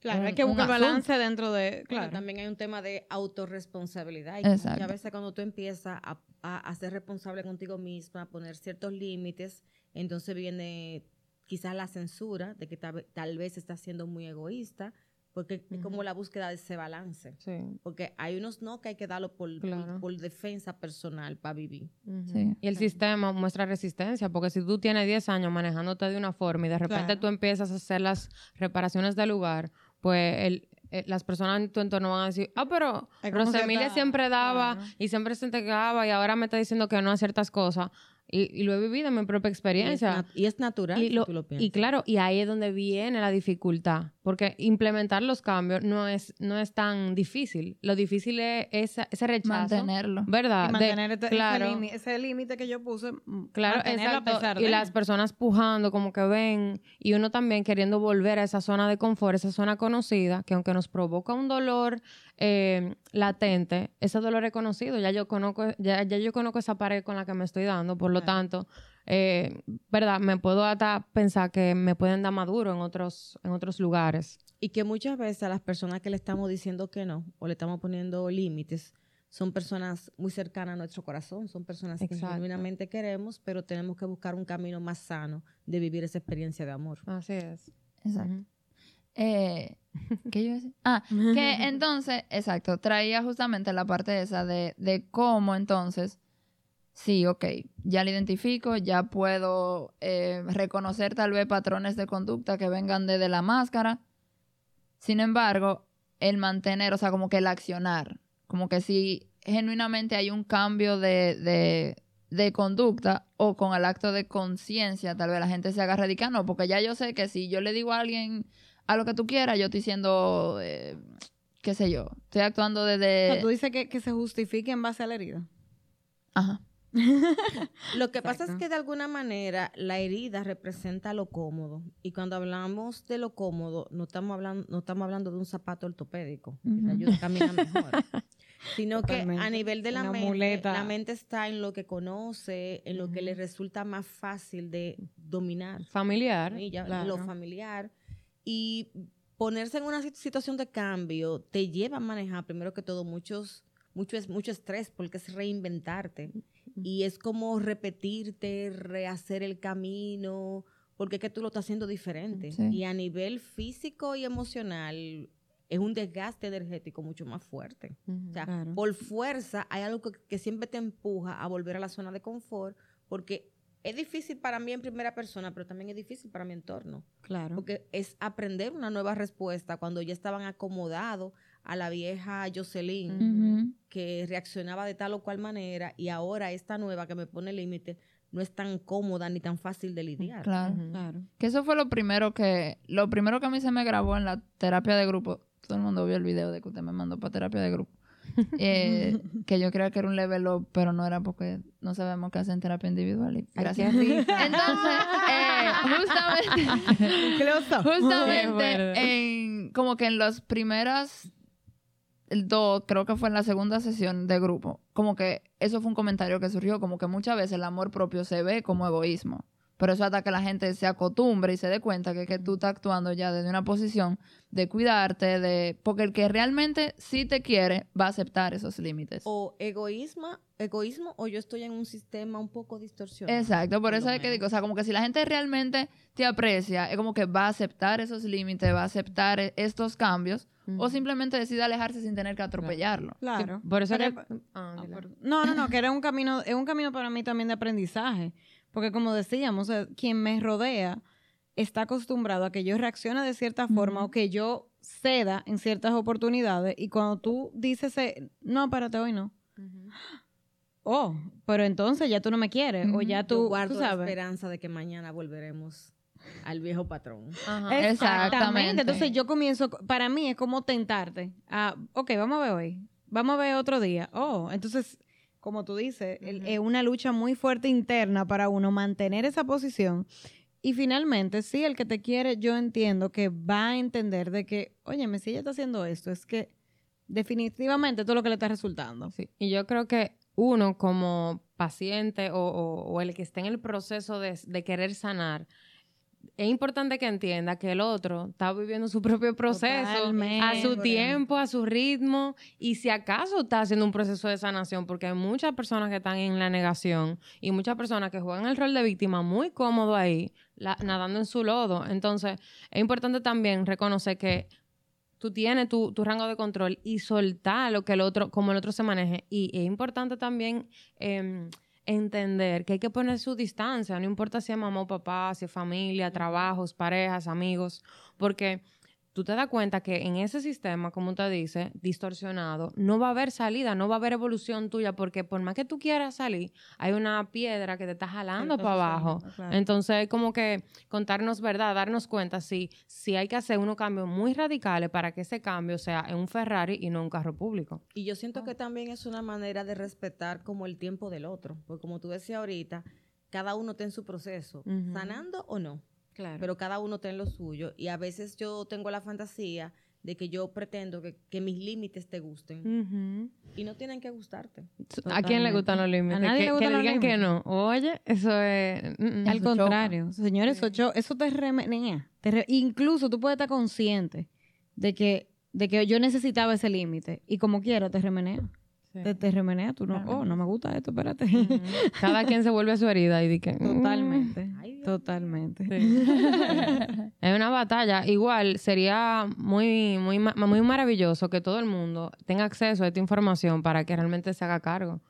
S4: Claro,
S3: un-
S4: hay que
S3: un
S4: buscar
S3: asunto.
S4: balance dentro de...
S6: Claro. También hay un tema de autorresponsabilidad. Y
S3: Exacto.
S6: muchas veces cuando tú empiezas a, a, a ser responsable contigo misma, a poner ciertos límites, entonces viene quizás la censura de que tal, tal vez estás siendo muy egoísta, porque es como la búsqueda de ese balance.
S5: Sí.
S6: Porque hay unos no que hay que darlo por, por-
S5: Claro.
S6: por defensa personal para vivir.
S3: Sí.
S5: Y el sistema muestra resistencia, porque si tú tienes 10 años manejándote de una forma y de repente
S4: Claro.
S5: tú empiezas a hacer las reparaciones del lugar, pues el- eh, las personas en tu entorno van a decir, ah, pero Rosemilia siempre daba
S4: claro.
S5: y siempre se entregaba y ahora me está diciendo que no a ciertas cosas. Y, y lo he vivido en mi propia
S6: Y es,
S5: experiencia.
S6: nat- y es natural
S5: Y,
S6: si
S5: lo-
S6: tú lo
S5: y claro, y ahí es donde viene la dificultad, porque implementar los cambios no es, no es tan difícil. Lo difícil es ese rechazo.
S3: Mantenerlo.
S5: ¿Verdad?
S4: Y
S5: De-
S4: mantener este- ese
S5: claro,
S4: límite- ese límite que yo puse, mm,
S5: claro,
S4: a
S5: exacto.
S4: pesar
S5: Y las personas pujando como que ven, y uno también queriendo volver a esa zona de confort, esa zona conocida, que aunque nos provoca un dolor eh, latente, ese dolor es conocido. Ya yo conozco, ya, ya yo conozco esa pared con la que me estoy dando, por lo
S4: Claro.
S5: tanto, eh, verdad, me puedo hasta pensar que me pueden dar maduro en otros, en otros lugares.
S6: Y que muchas veces a las personas que le estamos diciendo que no o le estamos poniendo límites son personas muy cercanas a nuestro corazón, son personas que genuinamente queremos, pero tenemos que buscar un camino más sano de vivir esa experiencia de amor.
S5: Así es.
S3: Exacto. Eh, <laughs> ¿Qué iba a decir? Ah, que <laughs> entonces, exacto, traía justamente la parte esa de, de cómo entonces, sí, ok, ya lo identifico, ya puedo eh, reconocer tal vez patrones de conducta que vengan desde la máscara. Sin embargo, el mantener, o sea, como que el accionar, como que si genuinamente hay un cambio de, de, de conducta o con el acto de conciencia, tal vez la gente se haga radical, no, porque ya yo sé que si yo le digo a alguien a lo que tú quieras, yo estoy siendo, eh, qué sé yo, estoy actuando desde...
S4: sea, tú dices que, que se justifique en base a la herida.
S3: Ajá.
S6: Lo que pasa es que de alguna manera la herida representa lo cómodo y cuando hablamos de lo cómodo no estamos hablando no estamos hablando de un zapato ortopédico que te ayuda a caminar mejor, sino que a nivel de la
S4: Una
S6: mente
S4: muleta.
S6: la mente está en lo que conoce, en lo que le resulta más fácil de dominar.
S5: Familiar.
S6: Ya,
S4: Claro.
S6: Lo familiar y ponerse en una sit- situación de cambio te lleva a manejar primero que todo muchos mucho mucho estrés porque es reinventarte y es como repetirte, rehacer el camino, porque es que tú lo estás haciendo diferente.
S3: Sí.
S6: Y a nivel físico y emocional es un desgaste energético mucho más fuerte. O sea,
S4: Claro.
S6: por fuerza hay algo que, que siempre te empuja a volver a la zona de confort, porque es difícil para mí en primera persona, pero también es difícil para mi entorno,
S4: Claro.
S6: porque es aprender una nueva respuesta cuando ya estaban acomodados a la vieja Jocelyn que reaccionaba de tal o cual manera y ahora esta nueva que me pone límite no es tan cómoda ni tan fácil de lidiar.
S3: Claro.
S4: Claro.
S3: Que eso fue lo primero que, lo primero que a mí se me grabó en la terapia de grupo. Todo el mundo vio el video de que usted me mandó para terapia de grupo. Eh, <laughs> que yo creía que era un level up, pero no era porque no sabemos qué hacen terapia individual. Y
S5: Ay,
S3: gracias. <laughs>
S5: rico.
S3: Entonces, eh, justamente, <laughs> justamente en, como que en las primeras el dos, creo que fue en la segunda sesión de grupo, como que eso fue un comentario que surgió, como que muchas veces el amor propio se ve como egoísmo. Pero eso hasta que la gente se acostumbre y se dé cuenta que, que tú estás actuando ya desde una posición de cuidarte, de porque el que realmente sí te quiere va a aceptar esos límites.
S6: O egoísmo, egoísmo o yo estoy en un sistema un poco distorsionado.
S3: Exacto, por eso es que digo, o sea, como que si la gente realmente te aprecia, es como que va a aceptar esos límites, va a aceptar e- estos cambios, o simplemente decide alejarse sin tener que atropellarlo.
S4: Claro.
S5: Por eso
S4: Pero-
S5: que- ah,
S4: Ah, perdón. No, no, no, que era un camino, es un camino para mí también de aprendizaje. Porque como decíamos, quien me rodea está acostumbrado a que yo reaccione de cierta forma o que yo ceda en ciertas oportunidades y cuando tú dices, eh, no, espérate, hoy no. Oh, pero entonces ya tú no me quieres o ya
S6: Yo
S4: tú,
S6: guardo
S4: tú
S6: la
S4: sabes.
S6: esperanza de que mañana volveremos al viejo patrón.
S5: Ajá.
S4: Exactamente.
S3: Exactamente.
S4: Entonces yo comienzo, para mí es como tentarte. a, ok, vamos a ver hoy. Vamos a ver otro día. Oh, entonces, como tú dices, es una lucha muy fuerte interna para uno mantener esa posición. Y finalmente, sí, el que te quiere, yo entiendo que va a entender de que, oye, si ella está haciendo esto, es que definitivamente todo lo que le está resultando.
S5: Sí, Y yo creo que uno como paciente o, o- o el que esté en el proceso de, de querer sanar, es importante que entienda que el otro está viviendo su propio proceso a su tiempo, a su ritmo, y si acaso está haciendo un proceso de sanación, porque hay muchas personas que están en la negación y muchas personas que juegan el rol de víctima muy cómodo ahí, la- nadando en su lodo. Entonces, es importante también reconocer que tú tienes tu, tu rango de control y soltar lo que el otro, como el otro se maneje. Y es importante también em, entender que hay que poner su distancia, no importa si es mamá o papá, si es familia, trabajos, parejas, amigos, porque tú te das cuenta que en ese sistema, como te dice, distorsionado, no va a haber salida, no va a haber evolución tuya, porque por más que tú quieras salir, hay una piedra que te está jalando para abajo.
S4: claro.
S5: Entonces, como que contarnos verdad, darnos cuenta si, si hay que hacer unos cambios muy radicales para que ese cambio sea en un Ferrari y no en un carro público.
S6: Y yo siento que también es una manera de respetar como el tiempo del otro. Porque como tú decías ahorita, cada uno está en su proceso, sanando o no.
S4: Claro.
S6: Pero cada uno en lo suyo. Y a veces yo tengo la fantasía de que yo pretendo que, que mis límites te gusten. Y no tienen que gustarte.
S5: ¿A quién le gustan los límites?
S4: A nadie
S5: que,
S4: le gustan
S5: que
S4: los
S5: digan que
S4: límites.
S5: no. Oye, eso es... mm, mm.
S4: Al
S3: Eso choca.
S4: contrario, señores, eso, eso te remenea. Te re- incluso tú puedes estar consciente de que, de que yo necesitaba ese límite y como quiera te remenea.
S5: Sí.
S4: Te, te remenea, tú no, oh, no me gusta esto, espérate.
S5: Cada quien se vuelve a su herida y di que... mm,
S4: Totalmente, totalmente.
S5: Sí. <laughs> es una batalla. Igual sería muy, muy, muy maravilloso que todo el mundo tenga acceso a esta información para que realmente se haga cargo.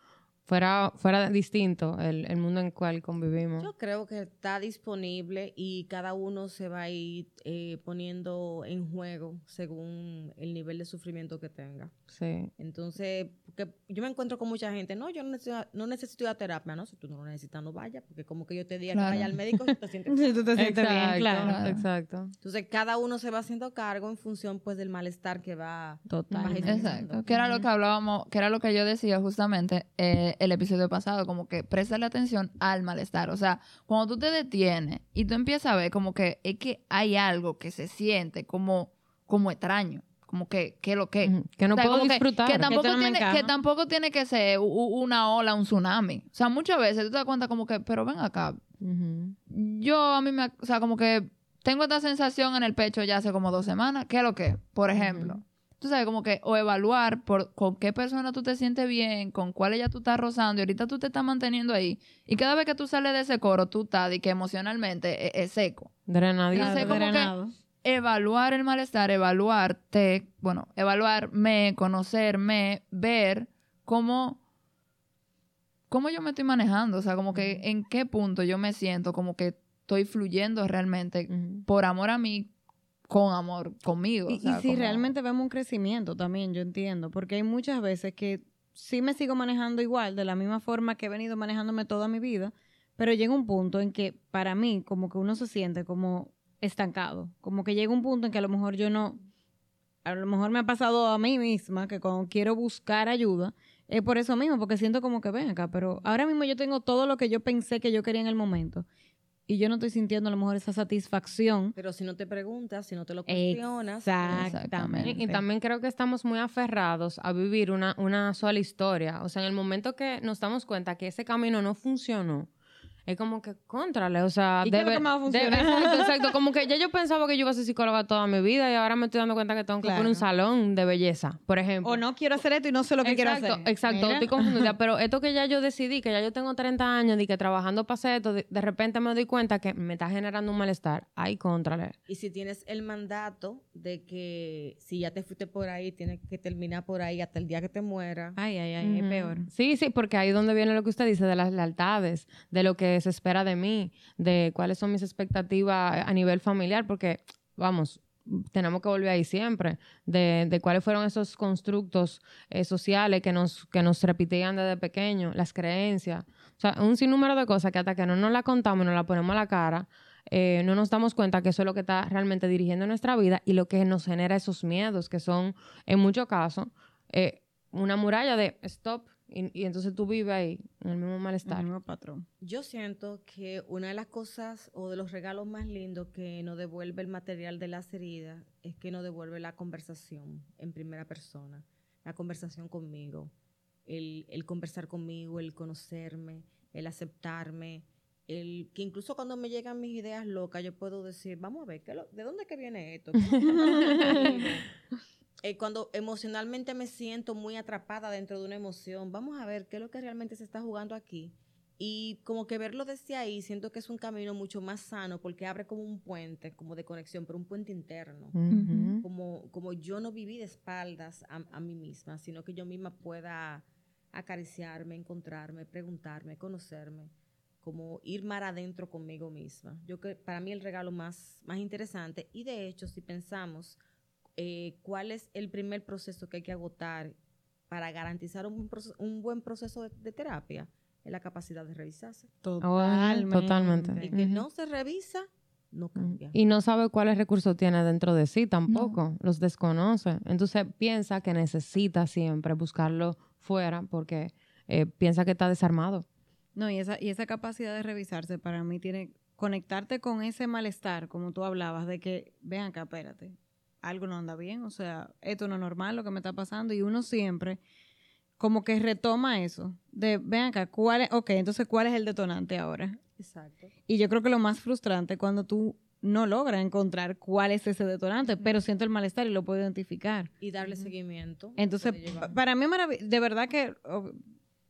S5: Fuera, fuera distinto el, el mundo en el cual convivimos.
S6: Yo creo que está disponible y cada uno se va a ir eh, poniendo en juego según el nivel de sufrimiento que tenga.
S5: Sí.
S6: Entonces, porque yo me encuentro con mucha gente, no, yo no necesito, no necesito ir a terapia, no, si tú no lo necesitas, no vayas, porque como que yo te diga
S3: Claro.
S6: que vaya al médico, tú te sientes <laughs>
S4: Si tú te sientes bien, claro.
S5: Exacto.
S6: Entonces, cada uno se va haciendo cargo en función, pues, del malestar que va...
S4: Totalmente.
S3: Exacto. Que era lo que hablábamos, que era lo que yo decía justamente eh, el episodio pasado, como que préstale atención al malestar. O sea, cuando tú te detienes y tú empiezas a ver como que es que hay algo que se siente como, como extraño. Como que, que lo que.
S5: Que no
S3: O sea,
S5: puedo
S3: que-
S5: disfrutar.
S3: Que, tampoco
S4: no
S3: tiene, que tampoco tiene que ser una ola, un tsunami. O sea, muchas veces tú te das cuenta como que, pero ven acá, yo a mí me, o sea, como que tengo esta sensación en el pecho ya hace como dos semanas. ¿Qué es lo que? Por ejemplo, tú sabes, como que, o evaluar por con qué persona tú te sientes bien, con cuál ella tú estás rozando, y ahorita tú te estás manteniendo ahí. Y cada vez que tú sales de ese coro, tú estás de que emocionalmente es, es seco.
S5: Drenadito.
S3: Como que-
S4: drenado.
S3: Evaluar el malestar, evaluarte, bueno, evaluarme, conocerme, ver cómo, cómo yo me estoy manejando, o sea, como que en qué punto yo me siento, como que estoy fluyendo realmente por amor a mí, con amor conmigo.
S4: Y,
S3: o
S4: y
S3: sea,
S4: si realmente vemos un crecimiento también, yo entiendo, porque hay muchas veces que sí me sigo manejando igual, de la misma forma que he venido manejándome toda mi vida, pero llega un punto en que para mí como que uno se siente como estancado, como que llega un punto en que a lo mejor yo no, a lo mejor me ha pasado a mí misma que cuando quiero buscar ayuda, es por eso mismo, porque siento como que ven acá, pero ahora mismo yo tengo todo lo que yo pensé que yo quería en el momento. Y yo no estoy sintiendo a lo mejor esa satisfacción
S6: Pero si no te preguntas, si no te lo cuestionas...
S4: Exactamente.
S5: Y, y también creo que estamos muy aferrados a vivir una, una sola historia. O sea, en el momento que nos damos cuenta que ese camino no funcionó, es como que contrale, o sea,
S4: ¿Y qué es lo
S5: debe-
S4: que más va a
S5: debe- <laughs> exacto, exacto. Como que ya yo pensaba que yo iba a ser psicóloga toda mi vida y ahora me estoy dando cuenta que tengo que
S4: Claro.
S5: poner un salón de belleza, por ejemplo.
S4: O no quiero hacer esto y no sé lo que quiero hacer.
S5: Exacto,
S4: Mira.
S5: estoy confundida. <laughs> Pero esto que ya yo decidí, que ya yo tengo 30 años y que trabajando para hacer esto, de, de repente me doy cuenta que me está generando un malestar. Ay, contrale.
S6: Y si tienes el mandato de que si ya te fuiste por ahí, tienes que terminar por ahí hasta el día que te muera.
S4: Ay, ay, ay, es peor.
S5: Sí, sí, porque ahí es donde viene lo que usted dice de las lealtades, de lo que se espera de mí, de cuáles son mis expectativas a nivel familiar, porque, vamos, tenemos que volver ahí siempre, de, cuáles fueron esos constructos eh, sociales que nos, que nos repetían desde pequeños, las creencias, o sea, un sinnúmero de cosas que hasta que no nos la contamos y nos la ponemos a la cara, eh, no nos damos cuenta que eso es lo que está realmente dirigiendo nuestra vida y lo que nos genera esos miedos, que son, en muchos casos, eh, una muralla de stop, y, y entonces tú vives ahí, en el mismo malestar.
S4: El mismo patrón.
S6: Yo siento que una de las cosas o de los regalos más lindos que nos devuelve el material de las heridas es que nos devuelve la conversación en primera persona, la conversación conmigo, el, el conversar conmigo, el conocerme, el aceptarme, el que incluso cuando me llegan mis ideas locas yo puedo decir, vamos a ver, ¿qué lo- ¿de dónde que viene esto? <laughs> Eh, cuando emocionalmente me siento muy atrapada dentro de una emoción, vamos a ver qué es lo que realmente se está jugando aquí. Y como que verlo desde ahí, siento que es un camino mucho más sano porque abre como un puente, como de conexión, pero un puente interno. Como, como yo no viví de espaldas a, a mí misma, sino que yo misma pueda acariciarme, encontrarme, preguntarme, conocerme, como ir mar adentro conmigo misma. Yo que para mí el regalo más, más interesante, y de hecho, si pensamos eh, cuál es el primer proceso que hay que agotar para garantizar un, buen proce- un buen proceso de, de terapia, es la capacidad de revisarse.
S4: Totalmente.
S5: totalmente.
S6: El que no se revisa, no cambia.
S5: Y no sabe cuáles recursos tiene dentro de sí tampoco, los desconoce. Entonces piensa que necesita siempre buscarlo fuera porque eh, piensa que está desarmado.
S4: No, y esa, y esa capacidad de revisarse para mí tiene conectarte con ese malestar, como tú hablabas, de que, ven acá, espérate, algo no anda bien, o sea, esto no es normal lo que me está pasando, y uno siempre como que retoma eso, de, ven acá, ¿cuál es, ok, entonces, ¿cuál es el detonante ahora?
S6: Exacto.
S4: Y yo creo que lo más frustrante es cuando tú no logras encontrar cuál es ese detonante, pero siento el malestar y lo puedo identificar.
S6: Y darle seguimiento.
S4: Entonces, para mí. De verdad que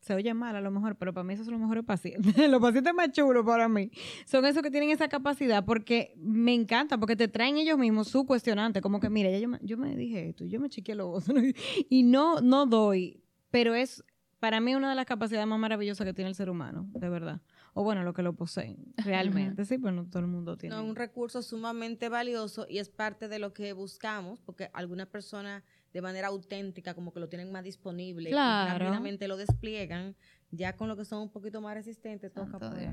S4: se oye mal a lo mejor, pero para mí esos son los mejores pacientes. <laughs> los pacientes más chulos para mí son esos que tienen esa capacidad porque me encanta, porque te traen ellos mismos su cuestionante. Como que, mira, ya yo me, yo me dije esto, yo me chequeé lo otro <laughs> y no, no doy. Pero es para mí una de las capacidades más maravillosas que tiene el ser humano, de verdad. O bueno, lo que lo poseen, realmente. Sí, pues no todo el mundo tiene.
S6: No, un recurso sumamente valioso y es parte de lo que buscamos, porque algunas personas de manera auténtica como que lo tienen más disponible
S4: Claro.
S6: y rápidamente lo despliegan, ya con lo que son un poquito más resistentes, toca
S3: Santo Dios.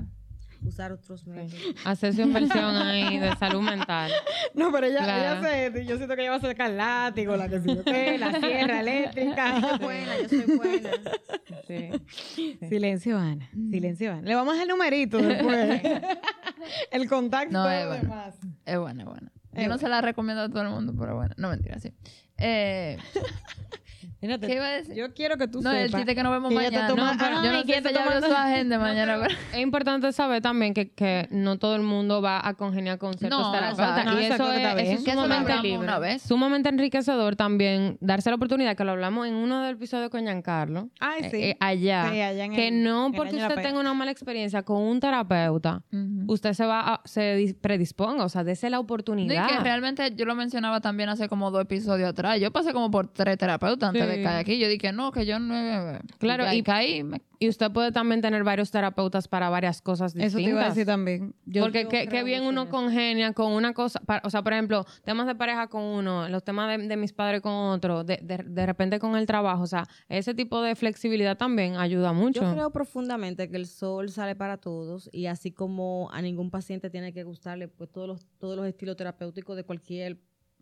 S6: usar otros métodos.
S5: Hacer su inversión <laughs> ahí de salud mental.
S4: No, pero ella,
S5: Claro.
S4: ella se, yo siento que ella va a sacar el látigo, la que qué, la sierra eléctrica.
S6: Yo soy <laughs> buena, yo soy buena.
S5: Sí.
S4: Silencio, Ana. Silencio, Ana. Le vamos a dejar el numerito después. <laughs> el contacto
S3: No, es bueno.
S4: demás.
S3: Es buena, es buena. Yo no
S4: buena.
S3: se la recomiendo a todo el mundo, pero bueno. No, mentira, sí. Eh, <laughs>
S4: Mírate,
S3: ¿Qué iba a decir?
S4: Yo quiero que tú
S3: no, el
S4: sepas.
S3: chiste que nos vemos
S4: que
S3: mañana.
S4: está
S3: No, pero yo no vio
S4: tomando-
S3: su agenda mañana, pero...
S5: Es importante saber también que, que no todo el mundo va a congeniar con ciertos
S3: No,
S5: terapeutas.
S3: exacto.
S5: y
S4: No,
S5: eso, es, eso es
S3: Que
S5: sumamente libre.
S3: una vez.
S5: Sumamente enriquecedor también darse la oportunidad, que lo hablamos en uno del episodio con Giancarlo,
S4: Ay, sí.
S5: eh, eh, allá,
S4: Sí, allá en
S5: que
S4: el-
S5: no porque
S4: de
S5: usted tenga una mala experiencia con un terapeuta, usted se va a, se dis- predisponga, o sea, dese la
S3: No,
S5: oportunidad.
S3: y que realmente yo lo mencionaba también hace como dos episodios atrás. Yo pasé como por tres terapeutas antes
S5: Sí.
S3: de caer aquí. Yo dije, no, que yo no...
S5: Claro,
S3: y,
S5: y-
S3: caí. me-
S5: Y usted puede también tener varios terapeutas para varias cosas distintas.
S4: Eso te iba a decir también. Yo-
S5: Porque qué, qué
S6: creo
S5: bien uno congenia con una cosa, o sea, por ejemplo, temas de pareja con uno, los temas de, de mis padres con otro, de, de, de repente con el trabajo, o sea, ese tipo de flexibilidad también ayuda mucho.
S6: Yo creo profundamente que el sol sale para todos y así como a ningún paciente tiene que gustarle pues todos los, todos los estilos terapéuticos de cualquier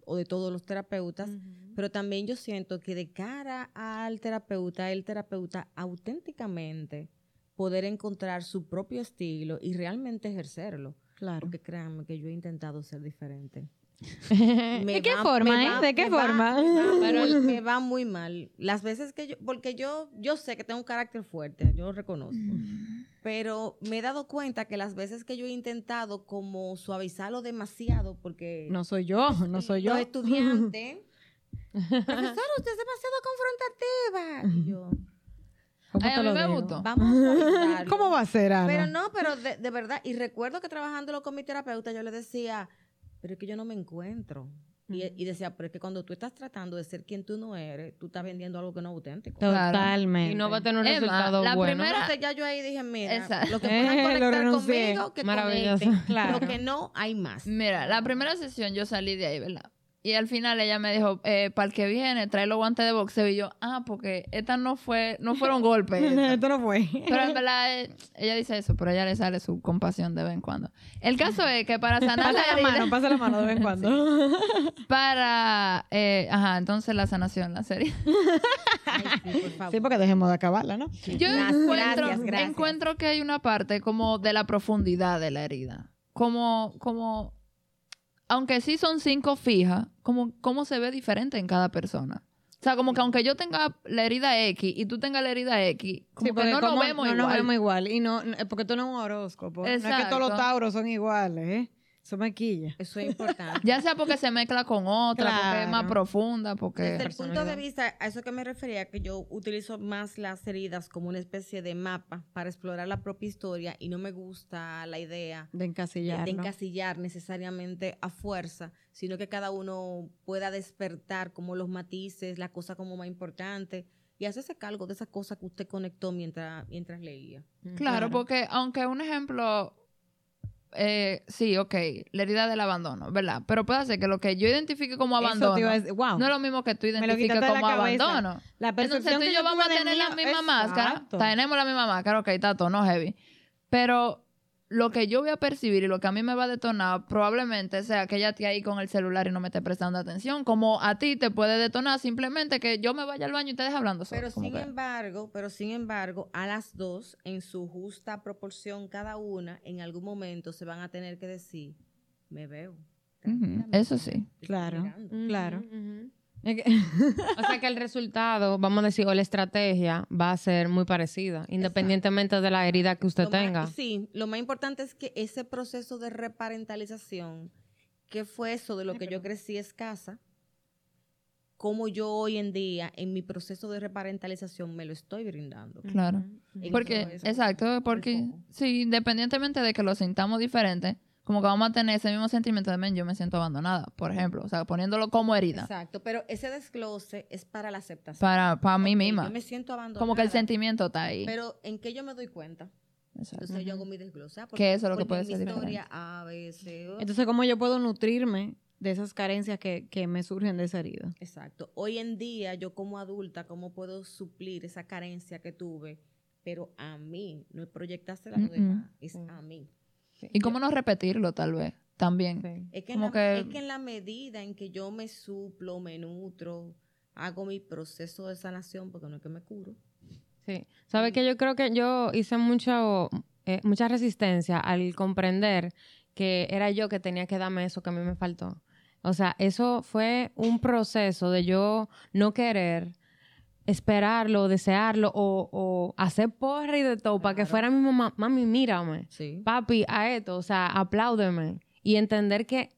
S6: o de todos los terapeutas, pero también yo siento que de cara al terapeuta, el terapeuta auténticamente poder encontrar su propio estilo y realmente ejercerlo.
S4: Claro.
S6: Porque créanme que yo he intentado ser diferente.
S4: ¿De qué forma,
S6: me
S4: eh? ¿De qué
S6: va-
S4: forma?
S6: va- pero <laughs> me va muy mal. Las veces que yo, porque yo, yo sé que tengo un carácter fuerte, yo lo reconozco. Pero me he dado cuenta que las veces que yo he intentado como suavizarlo demasiado, porque
S4: No soy yo, no soy yo.
S6: los estudiantes, <laughs> profesora, usted es demasiado confrontativa. Y yo,
S4: ¿Cómo
S3: Ay,
S4: te
S3: a mí
S4: lo
S3: me
S4: digo?
S3: gustó.
S6: vamos a. <laughs>
S4: ¿Cómo va a ser, Ana?
S6: Pero no, pero de, de verdad, y recuerdo que trabajándolo con mi terapeuta, yo le decía, pero es que yo no me encuentro. Y, y decía, pero es que cuando tú estás tratando de ser quien tú no eres, tú estás vendiendo algo que no es auténtico.
S4: Totalmente.
S5: Y no va a tener un
S3: Emma,
S5: resultado
S3: la
S5: bueno.
S3: primera-
S6: Entonces ya yo ahí dije, mira,
S3: Exacto.
S6: lo que puedan <laughs> conectar conmigo, que
S5: Maravilloso.
S6: conecten. <laughs>
S4: Claro.
S6: Lo que no, hay más.
S3: Mira, la primera sesión yo salí de ahí, ¿verdad? Y al final ella me dijo, eh, para el que viene, trae los guantes de boxeo. Y yo, ah, porque estas no fue, no fueron <laughs> golpes. estas".
S4: Esto no fue.
S3: Pero en verdad, eh, ella dice eso, pero a ella le sale su compasión de vez en cuando. El caso es que para sanar
S4: Pasa
S3: la herida,
S4: mano, pasa la mano de vez en <laughs> cuando.
S3: para, eh, ajá, entonces la sanación, la serie. <laughs>
S6: Ay, sí, por favor.
S4: Sí, porque dejemos de acabarla, ¿no?
S3: Yo
S6: Gracias,
S3: encuentro,
S6: gracias.
S3: encuentro que hay una parte como de la profundidad de la herida. Como, como, aunque sí son cinco fijas, como, como se ve diferente en cada persona. O sea, como que aunque yo tenga la herida X y tú tengas la herida X, como
S4: Sí,
S3: que no nos vemos
S4: no
S3: igual.
S4: nos vemos igual. Y no, no- porque tú no es un horóscopo. No es que
S3: Exacto.
S4: todos los tauros son iguales, ¿eh? Eso me quilla.
S6: Eso es importante.
S3: Ya sea porque se mezcla con otra, porque es más profunda, porque...
S6: Desde el punto de vista, a eso que me refería, que yo utilizo más las heridas como una especie de mapa para explorar la propia historia y no me gusta la idea
S4: De
S6: de,
S4: encasillar.
S6: de encasillar necesariamente a fuerza, sino que cada uno pueda despertar como los matices, la cosa como más importante y hacerse cargo de esa cosa que usted conectó mientras, mientras leía.
S3: Claro, porque aunque un ejemplo, eh, sí, ok, la herida del abandono, ¿verdad? Pero puede ser que lo que yo identifique como abandono
S4: decir, wow.
S3: no es lo mismo que tú identifiques
S4: la
S3: como abandono.
S4: La
S3: Entonces tú y yo vamos a tener la misma máscara, tenemos la misma máscara, ok, todo, no heavy. Pero lo que yo voy a percibir y lo que a mí me va a detonar probablemente sea que ella esté ahí con el celular y no me esté prestando atención, como a ti te puede detonar simplemente que yo me vaya al baño y te deje hablando solo.
S6: Pero sin
S3: que-
S6: embargo, pero sin embargo, a las dos, en su justa proporción cada una, en algún momento se van a tener que decir, me veo.
S3: Eso sí.
S4: Claro.
S6: mirando".
S5: Ujú,
S4: Claro.
S5: O sea que el resultado, vamos a decir, o la estrategia va a ser muy parecida, independientemente de la herida que usted
S6: Lo más-
S5: tenga.
S6: sí, lo más importante es que ese proceso de reparentalización, que fue eso de lo que yo crecí escasa, como yo hoy en día en mi proceso de reparentalización me lo estoy brindando.
S3: Claro. Porque, exacto, porque sí, independientemente de que lo sintamos diferente, como que vamos a tener ese mismo sentimiento de, men, yo me siento abandonada, por ejemplo, o sea, poniéndolo como herida
S6: Exacto, pero ese desglose es para la aceptación.
S3: para, para mí misma.
S6: Yo me siento abandonada.
S3: Como que el sentimiento está ahí.
S6: Pero ¿en qué yo me doy cuenta?
S3: Exacto.
S6: Entonces yo hago mi desglose. Ah,
S3: Que eso es lo que puede ser
S6: historia A, B, C, O.
S4: Entonces, ¿cómo yo puedo nutrirme de esas carencias que, que me surgen de esa herida?
S6: Exacto. Hoy en día, yo como adulta, ¿cómo puedo suplir esa carencia que tuve? Pero a mí, no es proyectársela a los
S3: Mm-mm.
S6: demás, es a mí.
S3: Y cómo no repetirlo, tal vez, también.
S5: Sí.
S6: Es que, en
S3: Como
S6: la,
S3: que-
S6: es que en la medida en que yo me suplo, me nutro, hago mi proceso de sanación, porque no es que me curo.
S5: Sí. ¿Sabe que yo creo que yo hice mucho, eh, mucha resistencia al comprender que era yo que tenía que darme eso que a mí me faltó? O sea, eso fue un proceso de yo no querer esperarlo, desearlo o, o hacer porra y de todo para que fuera mi mamá, mami, mírame,
S6: Sí.
S5: papi, a esto, o sea, apláudeme. Y entender que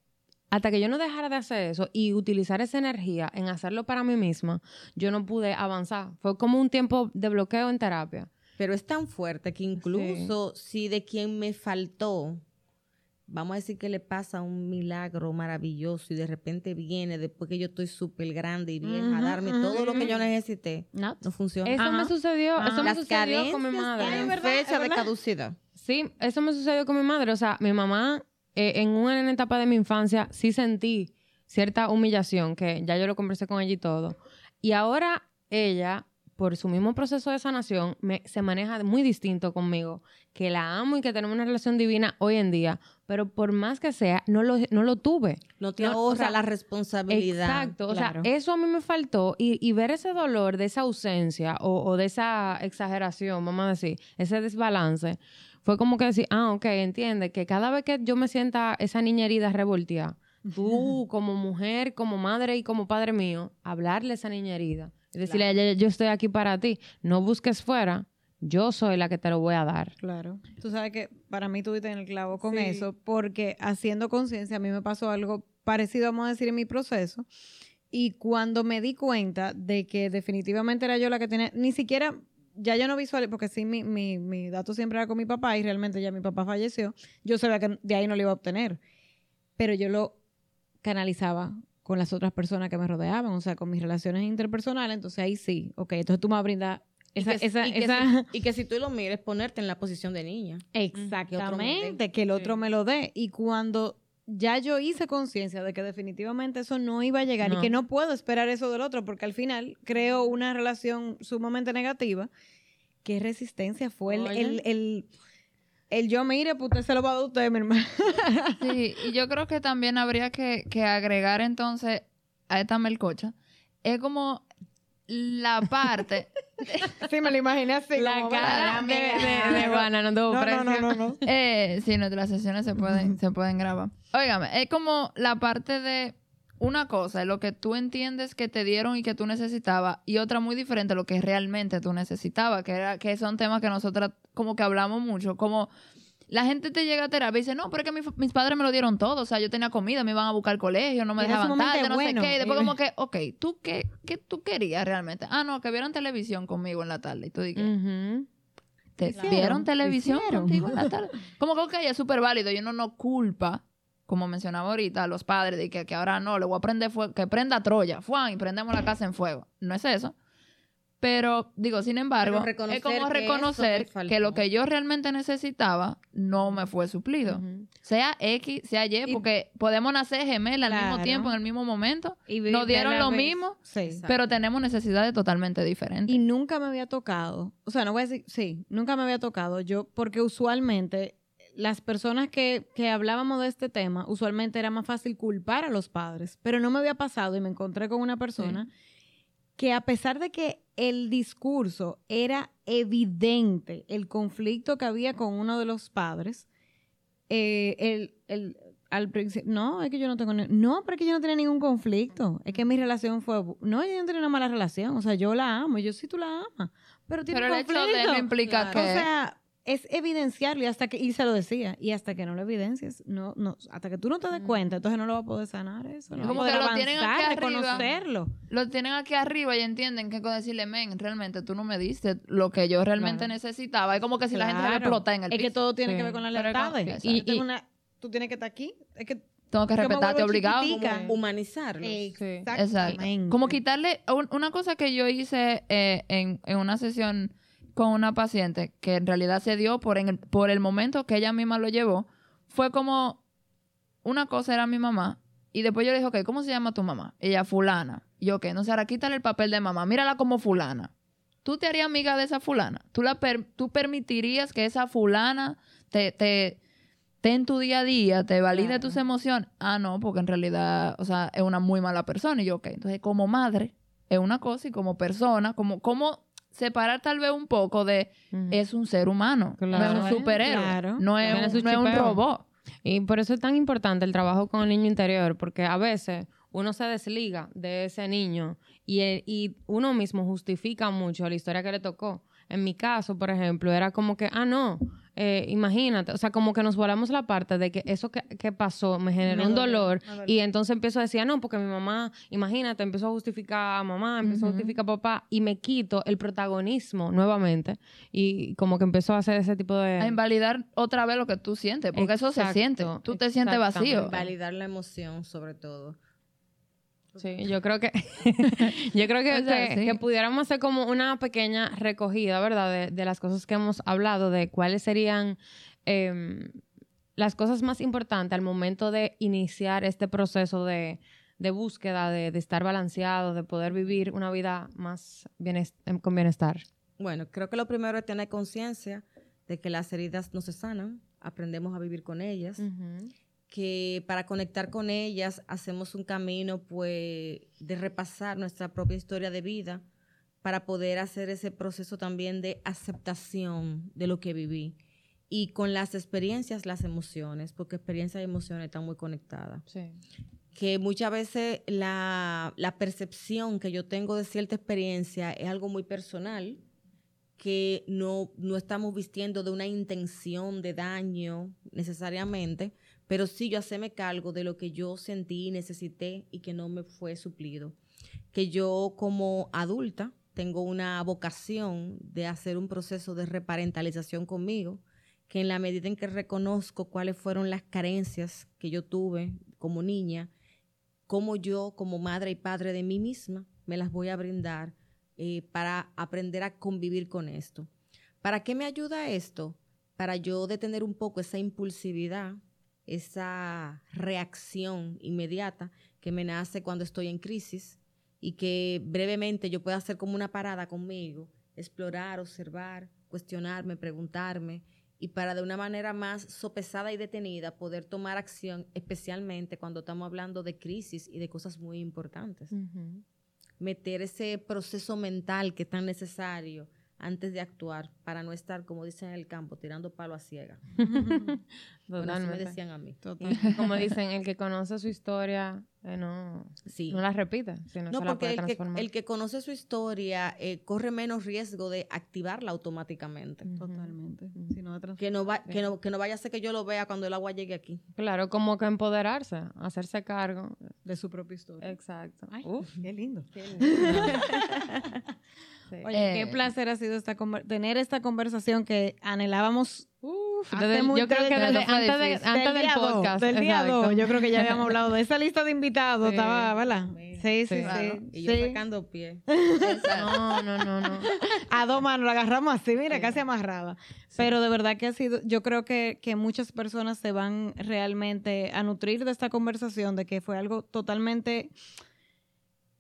S5: hasta que yo no dejara de hacer eso y utilizar esa energía en hacerlo para mí misma, yo no pude avanzar. Fue como un tiempo de bloqueo en terapia.
S6: Pero es tan fuerte que incluso si de quien me faltó, vamos a decir que le pasa un milagro maravilloso y de repente viene después que yo estoy súper grande y vieja a darme todo lo que yo necesité,
S4: No.
S6: no funciona.
S5: Eso me sucedió, eso me
S6: Las
S5: sucedió con mi madre.
S4: ¿verdad?
S6: fecha
S4: ¿Es
S6: de caducidad.
S5: Sí, eso me sucedió con mi madre. O sea, mi mamá, eh, en una etapa de mi infancia, sí sentí cierta humillación, que ya yo lo conversé con ella y todo. Y ahora ella, por su mismo proceso de sanación, me- se maneja muy distinto conmigo, que la amo y que tenemos una relación divina hoy en día, pero por más que sea, no lo, no lo tuve.
S6: No te
S5: No, o
S6: ahorra
S5: sea,
S6: la responsabilidad.
S5: Exacto, o sea, eso a mí me faltó y, y ver ese dolor de esa ausencia o, o de esa exageración, vamos a decir, ese desbalance, fue como que decir, ah, ok, entiende que cada vez que yo me sienta esa niña herida revolteada, tú <laughs> como mujer, como madre y como padre mío, hablarle a esa niña herida y decirle, ella, yo estoy aquí para ti, no busques fuera, yo soy la que te lo voy a dar.
S4: Claro. Tú sabes que para mí tú diste en el clavo con
S5: Sí.
S4: eso, porque haciendo conciencia, a mí me pasó algo parecido, vamos a decir, en mi proceso. Y cuando me di cuenta de que definitivamente era yo la que tenía, ni siquiera, ya yo no visualicé, porque sí, mi, mi, mi dato siempre era con mi papá y realmente ya mi papá falleció, yo sabía que de ahí no lo iba a obtener. Pero yo lo canalizaba con las otras personas que me rodeaban, o sea, con mis relaciones interpersonales, entonces ahí sí, ok, entonces tú me vas a brindar esa,
S6: y, que,
S4: esa,
S6: y que
S4: esa-
S6: si, <laughs> y que si tú lo mires, ponerte en la posición de niña.
S4: Exactamente, que el otro
S5: Sí.
S4: me lo dé. Y cuando ya yo hice conciencia de que definitivamente eso no iba a llegar y que no puedo esperar eso del otro, porque al final creo una relación sumamente negativa, ¿qué resistencia fue el, el, el, el yo mire, pues usted se lo va a dar a usted, mi hermano? <laughs>
S3: Sí, y yo creo que también habría que, que agregar entonces a esta melcocha. Es como la parte. <laughs>
S4: sí, me lo imaginé así.
S5: La
S4: como,
S5: cara de, de, de <laughs> Juana no tuvo
S4: No, no,
S5: precio.
S4: no, no, no.
S3: eh, sí, nuestras sesiones se pueden, se pueden grabar. Óigame, es como la parte de una cosa, lo que tú entiendes que te dieron y que tú necesitabas, y otra muy diferente, lo que realmente tú necesitabas, que, era, que son temas que nosotras como que hablamos mucho, como la gente te llega a terapia y dice, no, pero es que mi- mis padres me lo dieron todo, o sea, yo tenía comida, me iban a buscar al colegio, no me
S4: era
S3: dejaban tarde, no
S4: bueno.
S3: sé qué, y después
S4: Y-
S3: como que, ok, ¿tú qué, qué tú querías realmente? Ah, no, que vieron televisión conmigo en la tarde, y tú dices,
S5: Ujú.
S3: ¿Te
S4: hicieron,
S3: vieron televisión
S4: hicieron.
S3: contigo en la <laughs> tarde? Como que, ok, es súper válido y uno no culpa, como mencionaba ahorita, a los padres de que, que ahora no, le voy a prender fuego, que prenda Troya, fuan, y prendemos la casa en fuego. No es eso. Pero, digo, sin embargo, es como reconocer que lo que yo realmente necesitaba no me fue suplido. Sea X, sea Y,
S4: Y-
S3: porque podemos nacer gemelas al mismo tiempo, en el mismo momento,
S4: Y
S3: Nos dieron lo
S4: vez-
S3: mismo,
S4: Sí.
S3: Pero tenemos necesidades totalmente diferentes.
S4: Y nunca me había tocado, o sea, no voy a decir, sí, nunca me había tocado yo, porque usualmente las personas que, que hablábamos de este tema, usualmente era más fácil culpar a los padres, pero no me había pasado y me encontré con una persona que a pesar de que el discurso era evidente, el conflicto que había con uno de los padres, eh, el, el- al principio, no, es que yo no tengo, no, pero es que yo no tenía ningún conflicto, es que mi relación fue, no, yo no tenía una mala relación, o sea, yo la amo, yo sí tú la amas, pero tiene
S3: pero el hecho de implica
S6: Claro.
S3: que...
S4: O sea, es evidenciarlo y hasta que, y se lo decía, y hasta que no lo evidencias, no, no, hasta que tú no te des cuenta, entonces no lo vas a poder sanar eso, no
S3: como
S4: vas a
S3: que
S4: poder
S3: lo tienen aquí
S4: avanzar,
S3: arriba.
S4: reconocerlo.
S3: lo tienen aquí arriba y entienden que con decirle, men, realmente tú no me diste lo que yo realmente
S5: Claro.
S3: necesitaba. Es como que si la gente debe explotar en el
S4: Es que todo tiene
S5: Sí.
S4: que ver con la lealtad. Y, y una, tú tienes que estar aquí. Es que
S3: Tengo que respetarte obligado.
S6: Como humanizarlos.
S3: Exacto. Como quitarle un- una cosa que yo hice eh, en, en una sesión con una paciente que en realidad se dio por, en el, por el momento que ella misma lo llevó, fue como una cosa era mi mamá y después yo le dije, ok, ¿cómo se llama tu mamá? Ella, fulana. Y yo, ok, no sé, ahora quítale el papel de mamá, mírala como fulana. ¿Tú te harías amiga de esa fulana? ¿Tú, la per- tú permitirías que esa fulana te, te, te en tu día a día, te valide
S4: Claro.
S3: tus emociones? Ah, no, porque en realidad, o sea, es una muy mala persona. Y yo, ok, entonces como madre es una cosa y como persona, como, como separar tal vez un poco de es un ser humano, no
S5: Claro.
S3: es un superhéroe,
S4: Claro.
S3: no es, un, no es un robot.
S5: Y por eso es tan importante el trabajo con el niño interior, porque a veces uno se desliga de ese niño y, el- y uno mismo justifica mucho la historia que le tocó. En mi caso, por ejemplo, era como que, ah, no, eh, imagínate, o sea, como que nos volamos la parte de que eso que, que pasó me generó
S4: Me
S5: un dolor y entonces empiezo a decir, ah, no, porque mi mamá, imagínate, empezó a justificar a mamá, empezó a justificar a papá y me quito el protagonismo nuevamente y como que empezó a hacer ese tipo de...
S3: A invalidar otra vez lo que tú sientes, porque eso se siente. Tú te sientes vacío.
S5: exactamente.
S6: Validar la emoción, sobre todo.
S5: Sí, yo creo que <laughs> yo creo que,
S3: O sea,
S5: que-
S3: sí.
S5: que pudiéramos hacer como una pequeña recogida, ¿verdad? De, de las cosas que hemos hablado, de cuáles serían em, las cosas más importantes al momento de iniciar este proceso de, de búsqueda, de, de estar balanceado, de poder vivir una vida más em, con bienestar.
S6: Bueno, creo que lo primero es tener conciencia de que las heridas no se sanan, aprendemos a vivir con ellas, que para conectar con ellas hacemos un camino pues de repasar nuestra propia historia de vida para poder hacer ese proceso también de aceptación de lo que viví y con las experiencias las emociones, porque experiencias y emociones están muy conectadas
S5: Sí.
S6: que muchas veces la, la percepción que yo tengo de cierta experiencia es algo muy personal, que no, no estamos vistiendo de una intención de daño necesariamente, pero sí yo hacerme cargo de lo que yo sentí, necesité y que no me fue suplido. Que yo como adulta tengo una vocación de hacer un proceso de reparentalización conmigo, que en la medida en que reconozco cuáles fueron las carencias que yo tuve como niña, cómo yo, como madre y padre de mí misma, me las voy a brindar eh, para aprender a convivir con esto. ¿Para qué me ayuda esto? Para yo detener un poco esa impulsividad, esa reacción inmediata que me nace cuando estoy en crisis y que brevemente yo pueda hacer como una parada conmigo, explorar, observar, cuestionarme, preguntarme y para de una manera más sopesada y detenida poder tomar acción, especialmente cuando estamos hablando de crisis y de cosas muy importantes. Meter ese proceso mental que es tan necesario antes de actuar para no estar, como dicen en el campo, tirando palo a ciega. <laughs> bueno, así me decían a mí.
S5: Como dicen, el que conoce su historia eh, no, no la repite. Sino
S6: no, porque el, que, el que, conoce su historia eh, corre menos riesgo de activarla automáticamente.
S4: Totalmente.
S6: que, no va, que, no, que no vaya a ser que yo lo vea cuando el agua llegue aquí.
S5: Claro, como que empoderarse, hacerse cargo.
S4: De su propia historia.
S5: Exacto.
S4: Uf, qué lindo. Qué <laughs> lindo. Oye, qué eh, placer ha sido esta tener esta conversación que anhelábamos
S5: Uf, yo creo que antes, de, antes del, podcast.
S4: Del día 2, yo creo que ya habíamos <laughs> hablado de esa lista de invitados, estaba, ¿verdad? Sí, sí, sí.
S6: Y yo sacando pie. <laughs>
S5: no, no, no, no.
S4: A dos manos la agarramos así, mira, casi amarrada. Pero de verdad que ha sido, yo creo que, que muchas personas se van realmente a nutrir de esta conversación, de que fue algo totalmente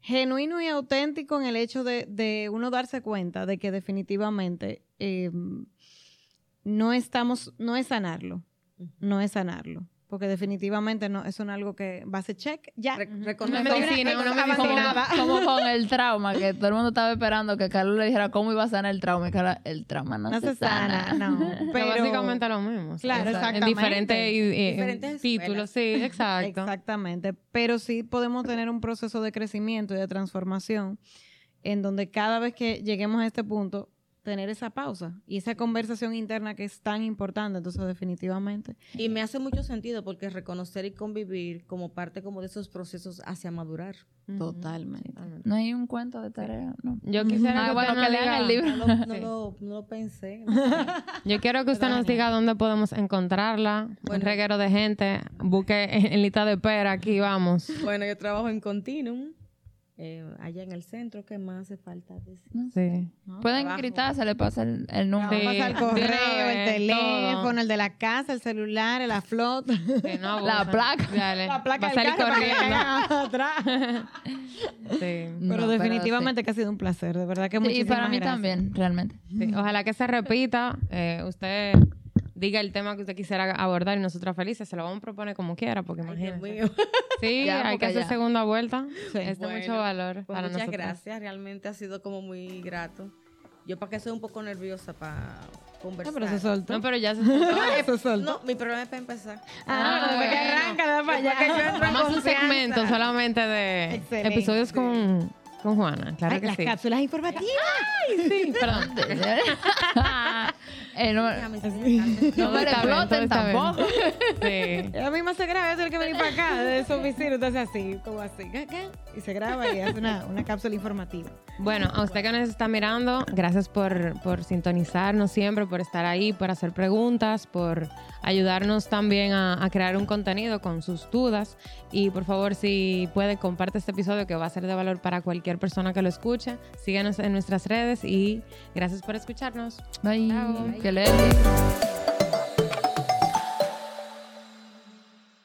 S4: genuino y auténtico en el hecho de, de uno darse cuenta de que definitivamente eh, no estamos, no es sanarlo, no es sanarlo. Porque definitivamente no, eso no es algo que va a ser check. Ya.
S3: como, con el trauma, que todo el mundo estaba esperando que Carlos le dijera cómo iba a sanar el trauma. Y que el trauma no, se, sana.
S5: No, <laughs> pero <laughs> básicamente lo mismo.
S4: Claro, exactamente.
S5: En diferentes, títulos, sí, exacto.
S4: Exactamente. Pero sí podemos tener un proceso de crecimiento y de transformación en donde cada vez que lleguemos a este punto tener esa pausa y esa conversación interna que es tan importante, entonces definitivamente.
S6: Y me hace mucho sentido porque reconocer y convivir como parte como de esos procesos hacia madurar.
S4: Totalmente.
S3: No hay un cuento de tarea, no.
S5: Yo quisiera
S3: que, que lean el libro.
S6: No, lo, <laughs> pensé. <laughs>
S5: Yo quiero que usted nos diga dónde podemos encontrarla. Un reguero de gente. Busque en lista de espera, aquí vamos.
S6: Bueno, yo trabajo en Continuum. Eh, allá en el centro, ¿qué más hace falta decir?
S5: Sí.
S3: Pueden gritar, se le pasa el, el número.
S4: Sí, pasa el correo, el teléfono, el de la casa, el celular, la flota. <laughs>
S3: la placa.
S4: La placa del <laughs> carro sí. Pero definitivamente que ha sido un placer, de verdad que muchísimas
S3: Y para mí también, realmente.
S5: Ojalá que se repita. Eh, usted diga el tema que usted quisiera abordar y nosotros felices se lo vamos a proponer como quiera, porque imagínate. <laughs> Sí, hay que hacer segunda vuelta. Sí. Este mucho valor
S6: pues para muchas gracias, realmente ha sido como muy grato. Yo para que soy un poco nerviosa para conversar.
S4: No, pero se soltó.
S5: No, pero ya se <laughs> soltó.
S6: no, mi problema es para empezar.
S4: Ah, ah bueno. que arranca, da para allá.
S5: Vamos a un segmento solamente de episodios con con Juana, claro que
S4: las
S5: sí.
S4: Las cápsulas informativas.
S5: Ay, sí, perdón. <laughs>
S3: eh, no, no me exploten tampoco.
S4: sí. A mí me se graba, es el que venir para acá de su oficina, entonces así, como así, y se graba y hace una, una cápsula informativa.
S5: Bueno, a usted que nos está mirando, gracias por, por sintonizarnos siempre, por estar ahí, por hacer preguntas, por ayudarnos también a, a, crear un contenido con sus dudas. Y por favor, si puede, comparte este episodio que va a ser de valor para cualquier persona que lo escuche. Síganos en nuestras redes y gracias por escucharnos.
S3: Bye. Bye. Que